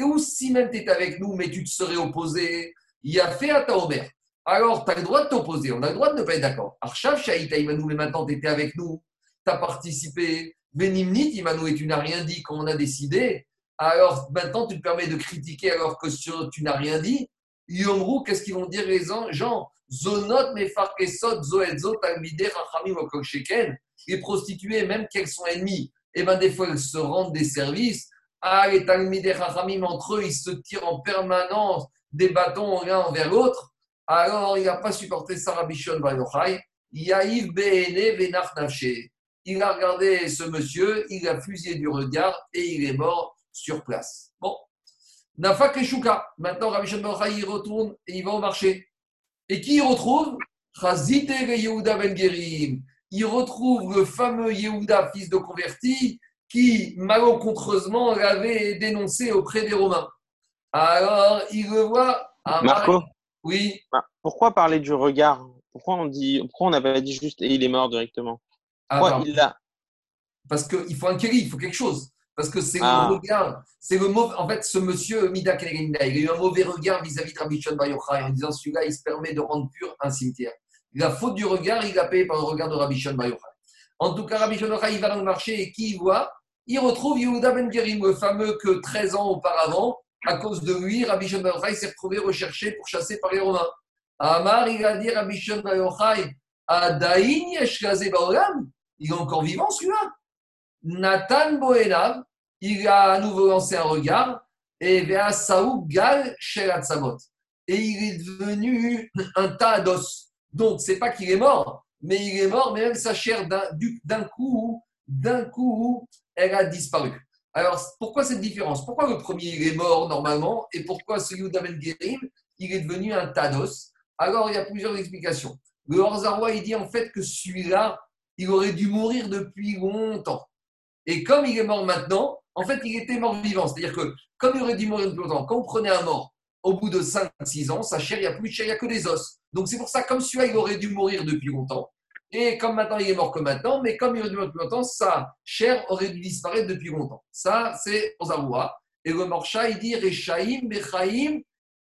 ou si même tu étais avec nous, mais tu te serais opposé, il a fait à ta Omer. Alors, tu as le droit de t'opposer, on a le droit de ne pas être d'accord. Archav, mais maintenant tu étais avec nous, tu as participé, Benimnit, Imanou, et tu n'as rien dit quand on a décidé, alors maintenant tu te permets de critiquer alors que tu n'as rien dit. Yomrou, qu'est-ce qu'ils vont dire les gens? Zonot, Mefarkesot, Zoedzo, Talmide, Rachamim, Sheken, les prostituées, même qu'elles sont ennemies, et eh bien des fois elles se rendent des services. Ah, les Talmide, Rachamim, entre eux, ils se tirent en permanence des bâtons l'un envers l'autre. Alors il n'a pas supporté Sarah Bishon Bayochai. Yaïv il a regardé ce monsieur, il a fusillé du regard et il est mort sur place. Bon. Nafak et Maintenant, Rabbi Shimon il retourne et il va au marché. Et qui il retrouve? Yehuda Ben Gerim. Il retrouve le fameux Yehuda, fils de converti, qui malencontreusement l'avait dénoncé auprès des Romains. Alors, il le voit. Marco? Oui. Bah, pourquoi parler du regard? Pourquoi on dit, pourquoi on n'avait dit juste et il est mort directement? Ah, il Parce qu'il faut un kéli, il faut quelque chose. Parce que c'est Ah. le regard, c'est le mauvais. En fait, ce monsieur Mida Kenegenda, il a eu un mauvais regard vis-à-vis de Rabbi Shimon Bar Yochai en disant celui-là, il se permet de rendre pur un cimetière. La faute du regard, il l'a payé par le regard de Rabbi Shimon Bar Yochai. En tout cas, Rabbi Shimon Bar Yochai, il va dans le marché et qui il voit? Il retrouve Yehuda Ben Gerim, le fameux que 13 ans auparavant, à cause de lui, Rabbi Shimon Bar Yochai s'est retrouvé recherché pour chasser par les Romains. Amar, il a dit Rabbi Shimon Il est encore vivant celui-là. Nathan Boenav, il a à nouveau lancé un regard et Gal. Et il est devenu un tas d'os. Donc, c'est pas qu'il est mort, mais il est mort, mais même sa chair d'un du- d'un coup, d'un coup, elle a disparu. Alors, pourquoi cette différence? Pourquoi le premier, est mort normalement et pourquoi celui d'Amen Gerim, il est devenu un tas d'os? Alors, il y a plusieurs explications. Le Horzarois, il dit en fait que celui-là, il aurait dû mourir depuis longtemps. Et comme il est mort maintenant, en fait, il était mort vivant. C'est-à-dire que, comme il aurait dû mourir depuis longtemps, quand on prenait un mort, au bout de 5-6 ans, sa chair, il n'y a plus de chair, il n'y a que des os. Donc c'est pour ça, comme celui-là, il aurait dû mourir depuis longtemps. Et comme maintenant, il est mort que maintenant, mais comme il aurait dû mourir depuis longtemps, sa chair aurait dû disparaître depuis longtemps. Ça, c'est Ozaroua. Et le Morcha, il dit Rechaim, Bechaim,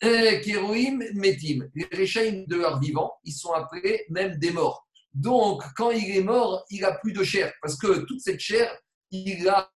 Kéroïm, Metim. Les Rechaim de leurs vivants, ils sont appelés même des morts. Donc, quand il est mort, il n'a plus de chair. Parce que toute cette chair, il l'a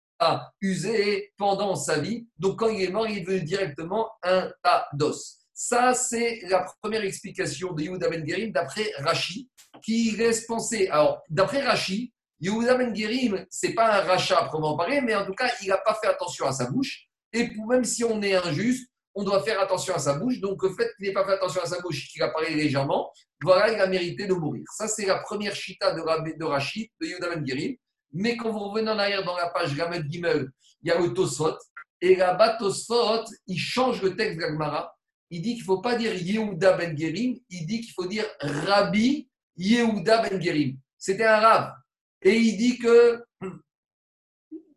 usé pendant sa vie. Donc, quand il est mort, il est devenu directement un tas d'os. Ça, c'est la première explication de Yehuda Ben Gerim d'après Rashi, qui laisse penser. Alors, d'après Rashi, Yehuda Ben Gerim, c'est pas un rachat à proprement parler, mais en tout cas, il n'a pas fait attention à sa bouche. Et pour, même si on est injuste, on doit faire attention à sa bouche. Donc, le fait qu'il n'ait pas fait attention à sa bouche, qu'il a parlé légèrement, voilà, il a mérité de mourir. Ça, c'est la première chita de, de Rashi, de Yehuda Ben. Mais quand vous revenez en arrière dans la page Gamed Gimel, il y a le Tosfot. Et là-bas, Tosfot, il change le texte Gemara. Il dit qu'il ne faut pas dire Yehuda Ben Gerim, il dit qu'il faut dire Rabbi Yehuda Ben Gerim. C'était un rab. Et il dit que.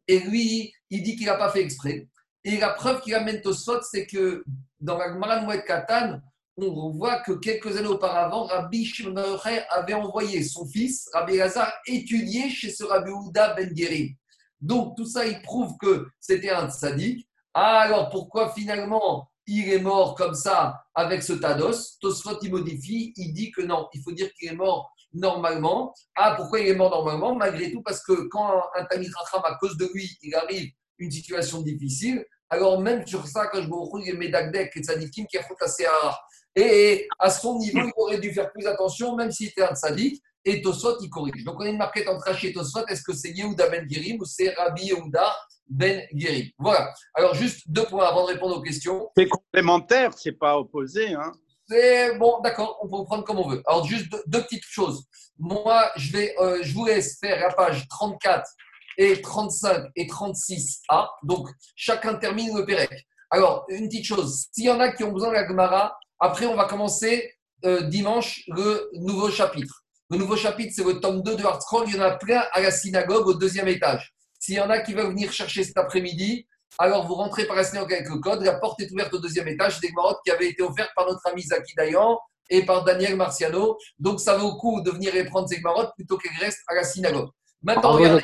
Et lui, il dit qu'il n'a pas fait exprès. Et la preuve qu'il amène Tosfot, c'est que dans la Gemara de Katan, on voit que quelques années auparavant, Rabbi Shimon avait envoyé son fils, Rabbi Elazar, étudier chez ce Rabbi Ouda Ben Gerim. Donc tout ça, il prouve que c'était un tzaddik. Ah, alors pourquoi finalement il est mort comme ça avec ce tados? Tosfot, il modifie, il dit que non, il faut dire qu'il est mort normalement. Ah, pourquoi il est mort normalement? Malgré tout, parce que quand un Tamid à cause de lui, il arrive une situation difficile, alors même sur ça, quand je me retrouve, il y a Medagdek et Tzadikim qui a assez rare. Et à son niveau, il aurait dû faire plus attention, même s'il était un tzadik. Et Tosfot, il corrige. Donc, on a une marquette entre Rashi et Tosfot. Est-ce que c'est Yehuda Ben Gerim ou c'est Rabbi Yehuda Ben Gerim Voilà. Alors, juste deux points avant de répondre aux questions. C'est complémentaire, c'est pas opposé. Hein. C'est bon, d'accord, on peut prendre comme on veut. Alors, juste deux, deux petites choses. Moi, je, vais, euh, je vous laisse faire la page 34 et 35 et 36A. Donc, chacun termine le Pérec. Alors, une petite chose. S'il y en a qui ont besoin de la Gemara, après, on va commencer euh, dimanche le nouveau chapitre. Le nouveau chapitre, c'est le tome 2 de Hartscroll. Il y en a plein à la synagogue au deuxième étage. S'il y en a qui veulent venir chercher cet après-midi, alors vous rentrez par la synagogue avec le code. La porte est ouverte au deuxième étage. Des marottes qui avaient été offertes par notre ami Zaki Dayan et par Daniel Marciano. Donc, ça vaut le coup de venir les prendre ces marottes plutôt qu'elles restent à la synagogue. Maintenant, regardez.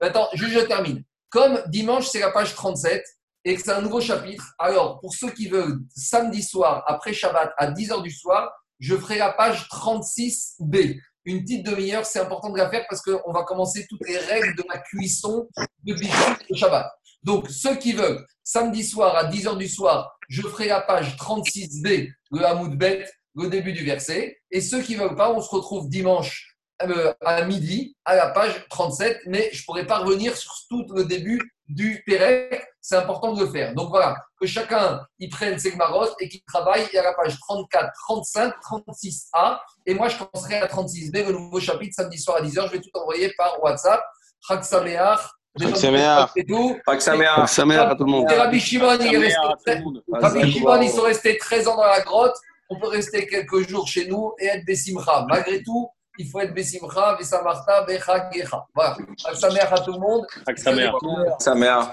Attends, je termine. Comme dimanche, c'est la page 37 et que c'est un nouveau chapitre, alors pour ceux qui veulent, samedi soir, après Shabbat, à 10h du soir, je ferai la page 36B. Une petite demi-heure, c'est important de la faire parce qu'on va commencer toutes les règles de la cuisson de bijoux de Shabbat. Donc, ceux qui veulent, samedi soir, à 10h du soir, je ferai la page 36B, le Hamoud Bet, le début du verset. Et ceux qui veulent pas, on se retrouve dimanche euh, à midi à la page 37, mais je ne pourrai pas revenir sur tout le début du Pérec. C'est important de le faire. Donc voilà, que chacun y prenne ses gmaros et qu'il travaille à la page 34, 35, 36A. Et moi, je commencerai à 36B, le nouveau chapitre, samedi soir à 10h. Je vais tout envoyer par WhatsApp. Mère. Sa mère à tout le monde. Rabbi Shimon, ils sont restés 13 ans dans la grotte. On peut rester quelques jours chez nous et être Bessimcha. Malgré tout, il faut être Bessimcha, Besamarta, Becha, Gecha. Voilà. Chag Sameach à tout le monde. Sa mère.